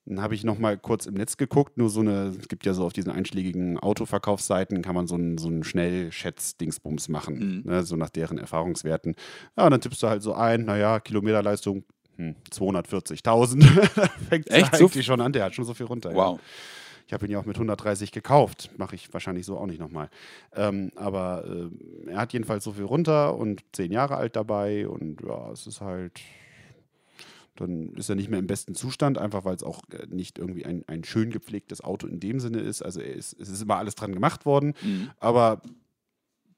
Dann habe ich noch mal kurz im Netz geguckt, nur so eine, es gibt ja so auf diesen einschlägigen Autoverkaufsseiten, kann man so einen, so einen Schnellschätz-Dingsbums machen, ne, so nach deren Erfahrungswerten. Ja, und dann tippst du halt so ein, naja, Kilometerleistung hm, 240.000. da [LAUGHS] fängt es
Echt? So
eigentlich schon an, der hat schon so viel runter. ja. Ich habe ihn ja auch mit 130 gekauft. Mache ich wahrscheinlich so auch nicht nochmal. Ähm, aber äh, er hat jedenfalls so viel runter und zehn Jahre alt dabei. Und ja, es ist halt. Dann ist er nicht mehr im besten Zustand, einfach weil es auch äh, nicht irgendwie ein, ein schön gepflegtes Auto in dem Sinne ist. Also ist, es ist immer alles dran gemacht worden. Aber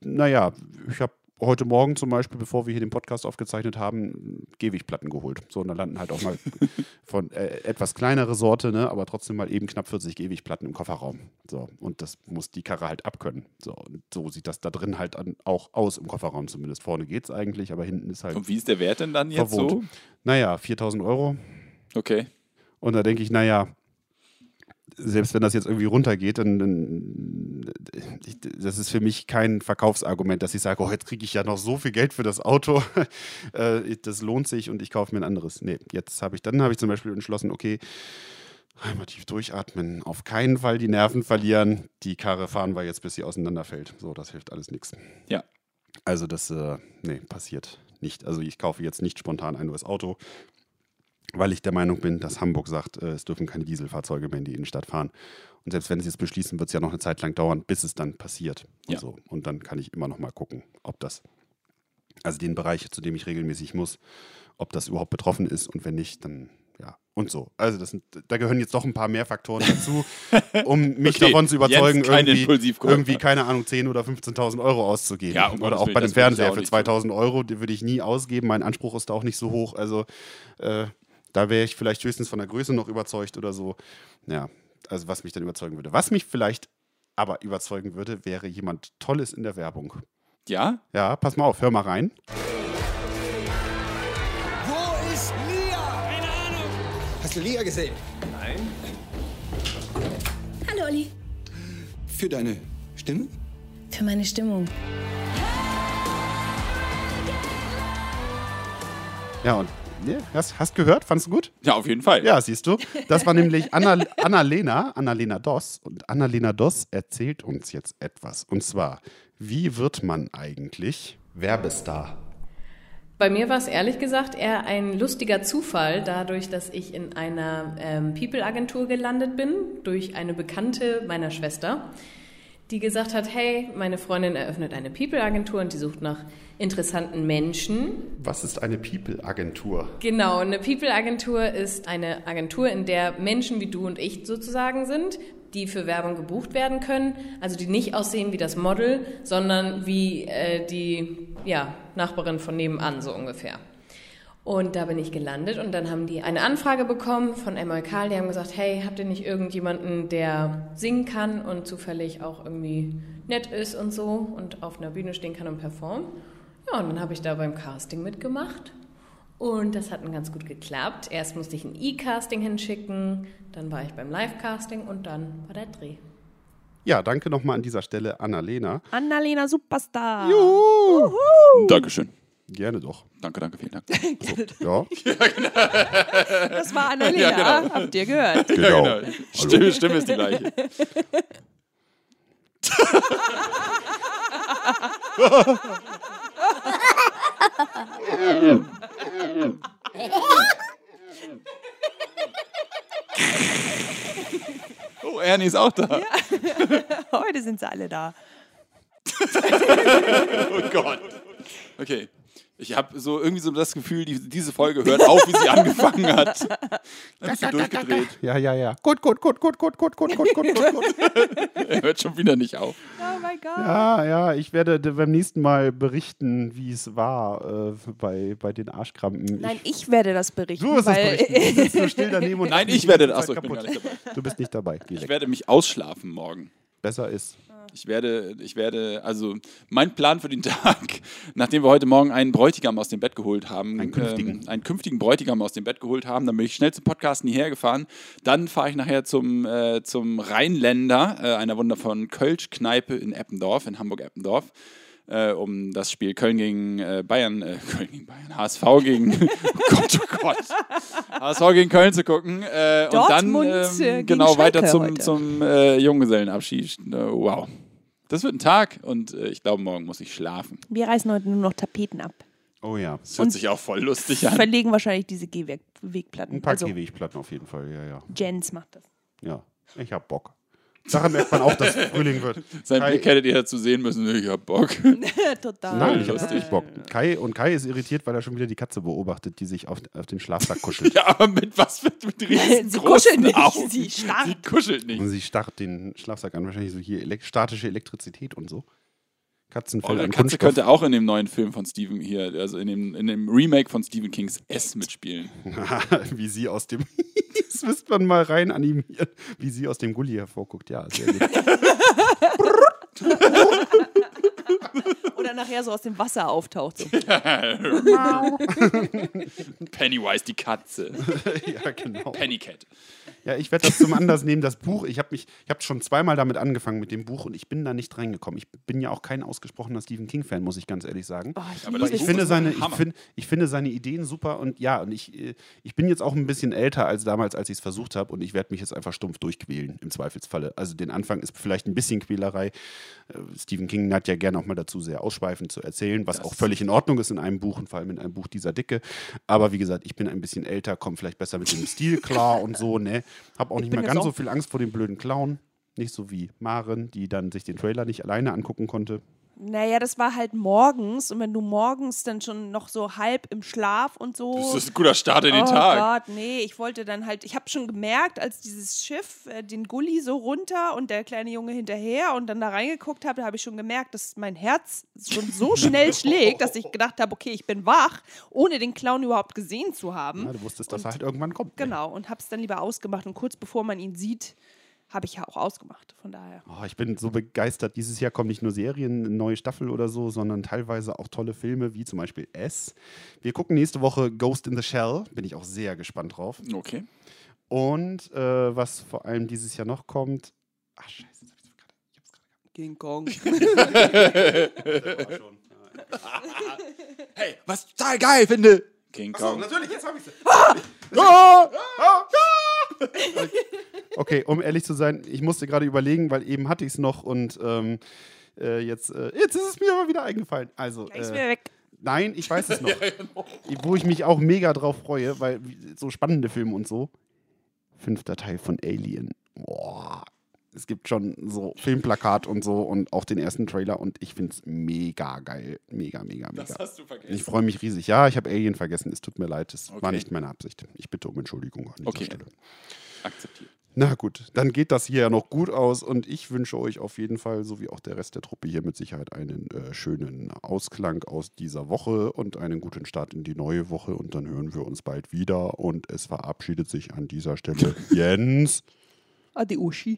naja, ich habe heute Morgen zum Beispiel, bevor wir hier den Podcast aufgezeichnet haben, Gehwegplatten geholt. So, und da landen halt auch mal [LAUGHS] von äh, etwas kleinere Sorte, ne, aber trotzdem mal eben knapp 40 Gehwegplatten im Kofferraum. So, und das muss die Karre halt abkönnen. So, und so sieht das da drin halt an, auch aus im Kofferraum zumindest. Vorne geht's eigentlich, aber hinten ist halt
Und wie ist der Wert denn dann jetzt
verwohnt.
so?
Naja, 4000 Euro.
Okay.
Und da denke ich, naja, selbst wenn das jetzt irgendwie runtergeht, dann, dann ich, das ist für mich kein Verkaufsargument, dass ich sage, oh, jetzt kriege ich ja noch so viel Geld für das Auto, [LAUGHS] äh, das lohnt sich und ich kaufe mir ein anderes. Nee, jetzt habe ich, dann habe ich zum Beispiel entschlossen, okay, einmal tief durchatmen, auf keinen Fall die Nerven verlieren, die Karre fahren wir jetzt, bis sie auseinanderfällt. So, das hilft alles nichts.
Ja.
Also das, äh, nee, passiert nicht. Also ich kaufe jetzt nicht spontan ein neues Auto, weil ich der Meinung bin, dass Hamburg sagt, äh, es dürfen keine Dieselfahrzeuge mehr in die Innenstadt fahren. Und selbst wenn sie es beschließen, wird es ja noch eine Zeit lang dauern, bis es dann passiert. Und,
Ja.
so. und dann kann ich immer noch mal gucken, ob das, also den Bereich, zu dem ich regelmäßig muss, ob das überhaupt betroffen ist und wenn nicht, dann ja. Und so. Also das sind, da gehören jetzt doch ein paar mehr Faktoren dazu, [LAUGHS] um mich
Okay,
davon zu überzeugen, irgendwie, irgendwie, keine Ahnung, 10.000 oder 15.000 Euro auszugeben.
Ja, um
oder auch bei dem Fernseher für
nicht tun.
2.000 Euro, die würde ich nie ausgeben. Mein Anspruch ist da auch nicht so hoch. Also äh, da wäre ich vielleicht höchstens von der Größe noch überzeugt oder so. Ja, also was mich dann überzeugen würde. Was mich vielleicht aber überzeugen würde, wäre jemand Tolles in der Werbung.
Ja?
Ja, pass mal auf, hör mal rein.
Wo ist Lia? Keine Ahnung. Hast du Lia gesehen?
Hallo Olli.
Für deine Stimme?
Für meine Stimmung.
Ja, und ja, hast, hast gehört? Fandest du gut?
Ja, auf jeden Fall.
Ja, siehst du. Das war nämlich Anna, Annalena, Annalena Doss. Und Annalena Doss erzählt uns jetzt etwas. Und zwar, wie wird man eigentlich Werbestar?
Bei mir war es ehrlich gesagt eher ein lustiger Zufall, dadurch, dass ich in einer ähm, People-Agentur gelandet bin, durch eine Bekannte meiner Schwester, die gesagt hat, hey, meine Freundin eröffnet eine People-Agentur und die sucht nach interessanten Menschen.
Was ist eine People-Agentur?
Genau, eine People-Agentur ist eine Agentur, in der Menschen wie du und ich sozusagen sind, die für Werbung gebucht werden können, also die nicht aussehen wie das Model, sondern wie äh, die ja, Nachbarin von nebenan so ungefähr. Und da bin ich gelandet und dann haben die eine Anfrage bekommen von MLK, die haben gesagt, hey, habt ihr nicht irgendjemanden, der singen kann und zufällig auch irgendwie nett ist und so und auf einer Bühne stehen kann und performen? Ja, und dann habe ich da beim Casting mitgemacht und das hat dann ganz gut geklappt. Erst musste ich ein E-Casting hinschicken, dann war ich beim Live-Casting und dann war der Dreh.
Ja, danke nochmal an dieser Stelle Annalena.
Annalena Superstar.
Dankeschön.
Gerne doch.
Danke, danke, vielen Dank. [LAUGHS]
Ja, [LAUGHS]
Das war Annalena. Habt ihr gehört?
genau.
Stimme, Stimme ist die gleiche. [LAUGHS] Oh, Ernie ist auch da.
Heute sind sie alle da. [LAUGHS]
Oh Gott. Okay. Ich habe so irgendwie so das Gefühl, die, diese Folge hört auf, wie sie [LAUGHS] angefangen hat. [LAUGHS] Dann ist sie durchgedreht.
Ja, ja, ja. Gut, gut, gut, gut, gut, gut, gut, gut, gut, gut, gut. [LAUGHS]
Er hört schon wieder nicht auf.
Oh mein Gott.
Ja, ja, ich werde beim nächsten Mal berichten, wie es war äh, bei, bei den Arschkrampen.
Nein, ich werde das berichten.
Du wirst es berichten. Du sitzt nur still daneben und
Nein, ich werde.
ganze
Achso, ich bin gar nicht dabei.
Du bist nicht dabei. Geh
Ich werde mich ausschlafen morgen.
Besser ist.
Ich werde, ich werde, also mein Plan für den [LAUGHS] Tag, nachdem wir heute Morgen einen Bräutigam aus dem Bett geholt haben,
Einen künftigen.
Ähm, einen künftigen Bräutigam aus dem Bett geholt haben, dann bin ich schnell zum Podcasten hierher gefahren. Dann fahre ich nachher zum, äh, zum Rheinländer, äh, einer wundervollen Kölsch-Kneipe in Eppendorf, in Hamburg-Eppendorf. Äh, um das Spiel Köln gegen äh, Bayern, äh, [LAUGHS] Köln gegen Bayern, HSV gegen, [LAUGHS] oh Gott, oh Gott, HSV gegen Köln zu gucken. Äh, und dann
äh,
ähm,
gegen
genau weiter zum,
heute.
zum äh, Junggesellenabschied. Äh, wow. Das wird ein Tag und äh, ich glaube, morgen muss ich schlafen.
wir reißen heute nur noch Tapeten ab.
Oh ja.
Das hört
Und
sich auch voll lustig an.
Verlegen wahrscheinlich diese Gehwegplatten.
Ein paar
also,
Gehwegplatten auf jeden Fall. Ja, ja.
Jens macht das.
Ja. Ich hab Bock. Daran merkt man auch, dass Frühling wird. [LAUGHS]
Sein
Kai-
Blick hättet ihr dazu sehen müssen. Ich hab Bock. [LAUGHS]
Total.
Nein, ich habe
lustig.
wirklich Bock. Kai, und Kai ist irritiert, weil er schon wieder die Katze beobachtet, die sich auf, auf den Schlafsack kuschelt. [LAUGHS]
Ja, aber mit was für mit
Sie
riesengroßen
kuschelt nicht,
Augen.
sie starrt.
Sie kuschelt nicht.
Und sie starrt den Schlafsack an. Wahrscheinlich so hier elek statische Elektrizität und so. Katzenfell
Eure Katze könnte auch in dem neuen Film von Stephen hier, also in dem, in dem Remake von Stephen Kings S mitspielen. [LAUGHS]
wie sie aus dem. [LAUGHS] das müsste man mal rein animieren, wie sie aus dem Gully hervorguckt. Ja, sehr gut. [LAUGHS]
Oder nachher so aus dem Wasser auftaucht. So.
Pennywise, die Katze.
ja, genau.
Pennycat.
Ja, ich werde das zum Anlass nehmen, das Buch. Ich habe mich, ich habe schon zweimal damit angefangen mit dem Buch und ich bin da nicht reingekommen. Ich bin ja auch kein ausgesprochener Stephen King-Fan, muss ich ganz ehrlich sagen.
Oh, ich
Aber das
ich finde seine,
ein
ich, find, ich finde seine Ideen super und ja, und ich, äh, ich bin jetzt auch ein bisschen älter als damals, als ich es versucht habe und ich werde mich jetzt einfach stumpf durchquälen, im Zweifelsfalle. Also den Anfang ist vielleicht ein bisschen Quälerei. Äh, Stephen King neigt ja gerne auch mal dazu, sehr ausschweifend zu erzählen, was auch völlig in Ordnung ist in einem Buch und vor allem in einem Buch dieser Dicke. Aber wie gesagt, ich bin ein bisschen älter, komme vielleicht besser mit dem Stil klar und so, ne? Hab auch nicht
bin
mehr ganz so viel Angst vor dem blöden Clown. Nicht so wie Maren, die dann sich den Trailer nicht alleine angucken konnte.
Naja, das war halt morgens und wenn du morgens dann schon noch so halb im Schlaf und so.
Das ist ein guter Start in den
oh
Tag.
Gott, nee, ich wollte dann halt, ich habe schon gemerkt, als dieses Schiff äh, den Gully so runter und der kleine Junge hinterher und dann da reingeguckt habe, da habe ich schon gemerkt, dass mein Herz schon so [LAUGHS] schnell schlägt, dass ich gedacht habe, okay, ich bin wach, ohne den Clown überhaupt gesehen zu haben.
Ja, du wusstest, dass er halt irgendwann kommt. ne?
Genau, und habe es dann lieber ausgemacht und kurz bevor man ihn sieht, habe ich ja auch ausgemacht. Von daher.
Oh, ich bin so begeistert. Dieses Jahr kommen nicht nur Serien, eine neue Staffel oder so, sondern teilweise auch tolle Filme, wie zum Beispiel S. Wir gucken nächste Woche Ghost in the Shell. Bin ich auch sehr gespannt drauf.
Okay.
Und äh, was vor allem dieses Jahr noch kommt. Ach, scheiße, jetzt hab ich's gerade. Ich hab's gerade
King Kong. [LAUGHS]
gehabt. schon. [LAUGHS]
Hey, was ich total geil finde. King
Achso,
Kong.
natürlich, jetzt hab ich's.
Ah! [LAUGHS]
Okay, um ehrlich zu sein, ich musste gerade überlegen, weil eben hatte ich es noch und ähm, äh, jetzt, äh, jetzt ist es mir aber wieder eingefallen. Also, äh,
wieder weg.
Nein, ich weiß es [LAUGHS] noch. Wo ich mich auch mega drauf freue, weil so spannende Filme und so. Fünfter Teil von Alien. Boah. Es gibt schon so Filmplakat und so und auch den ersten Trailer und ich finde es mega geil. Mega, mega, mega.
Das hast du vergessen.
Ich freue mich riesig. Ja, ich habe Alien vergessen. Es tut mir leid. Es
Okay.
war nicht meine Absicht. Ich bitte um Entschuldigung an dieser
Okay.
Stelle.
Akzeptiert.
Na gut, dann geht das hier ja noch gut aus und ich wünsche euch auf jeden Fall, so wie auch der Rest der Truppe hier mit Sicherheit einen äh, schönen Ausklang aus dieser Woche und einen guten Start in die neue Woche und dann hören wir uns bald wieder und es verabschiedet sich an dieser Stelle [LAUGHS] Jens.
Adi Uschi.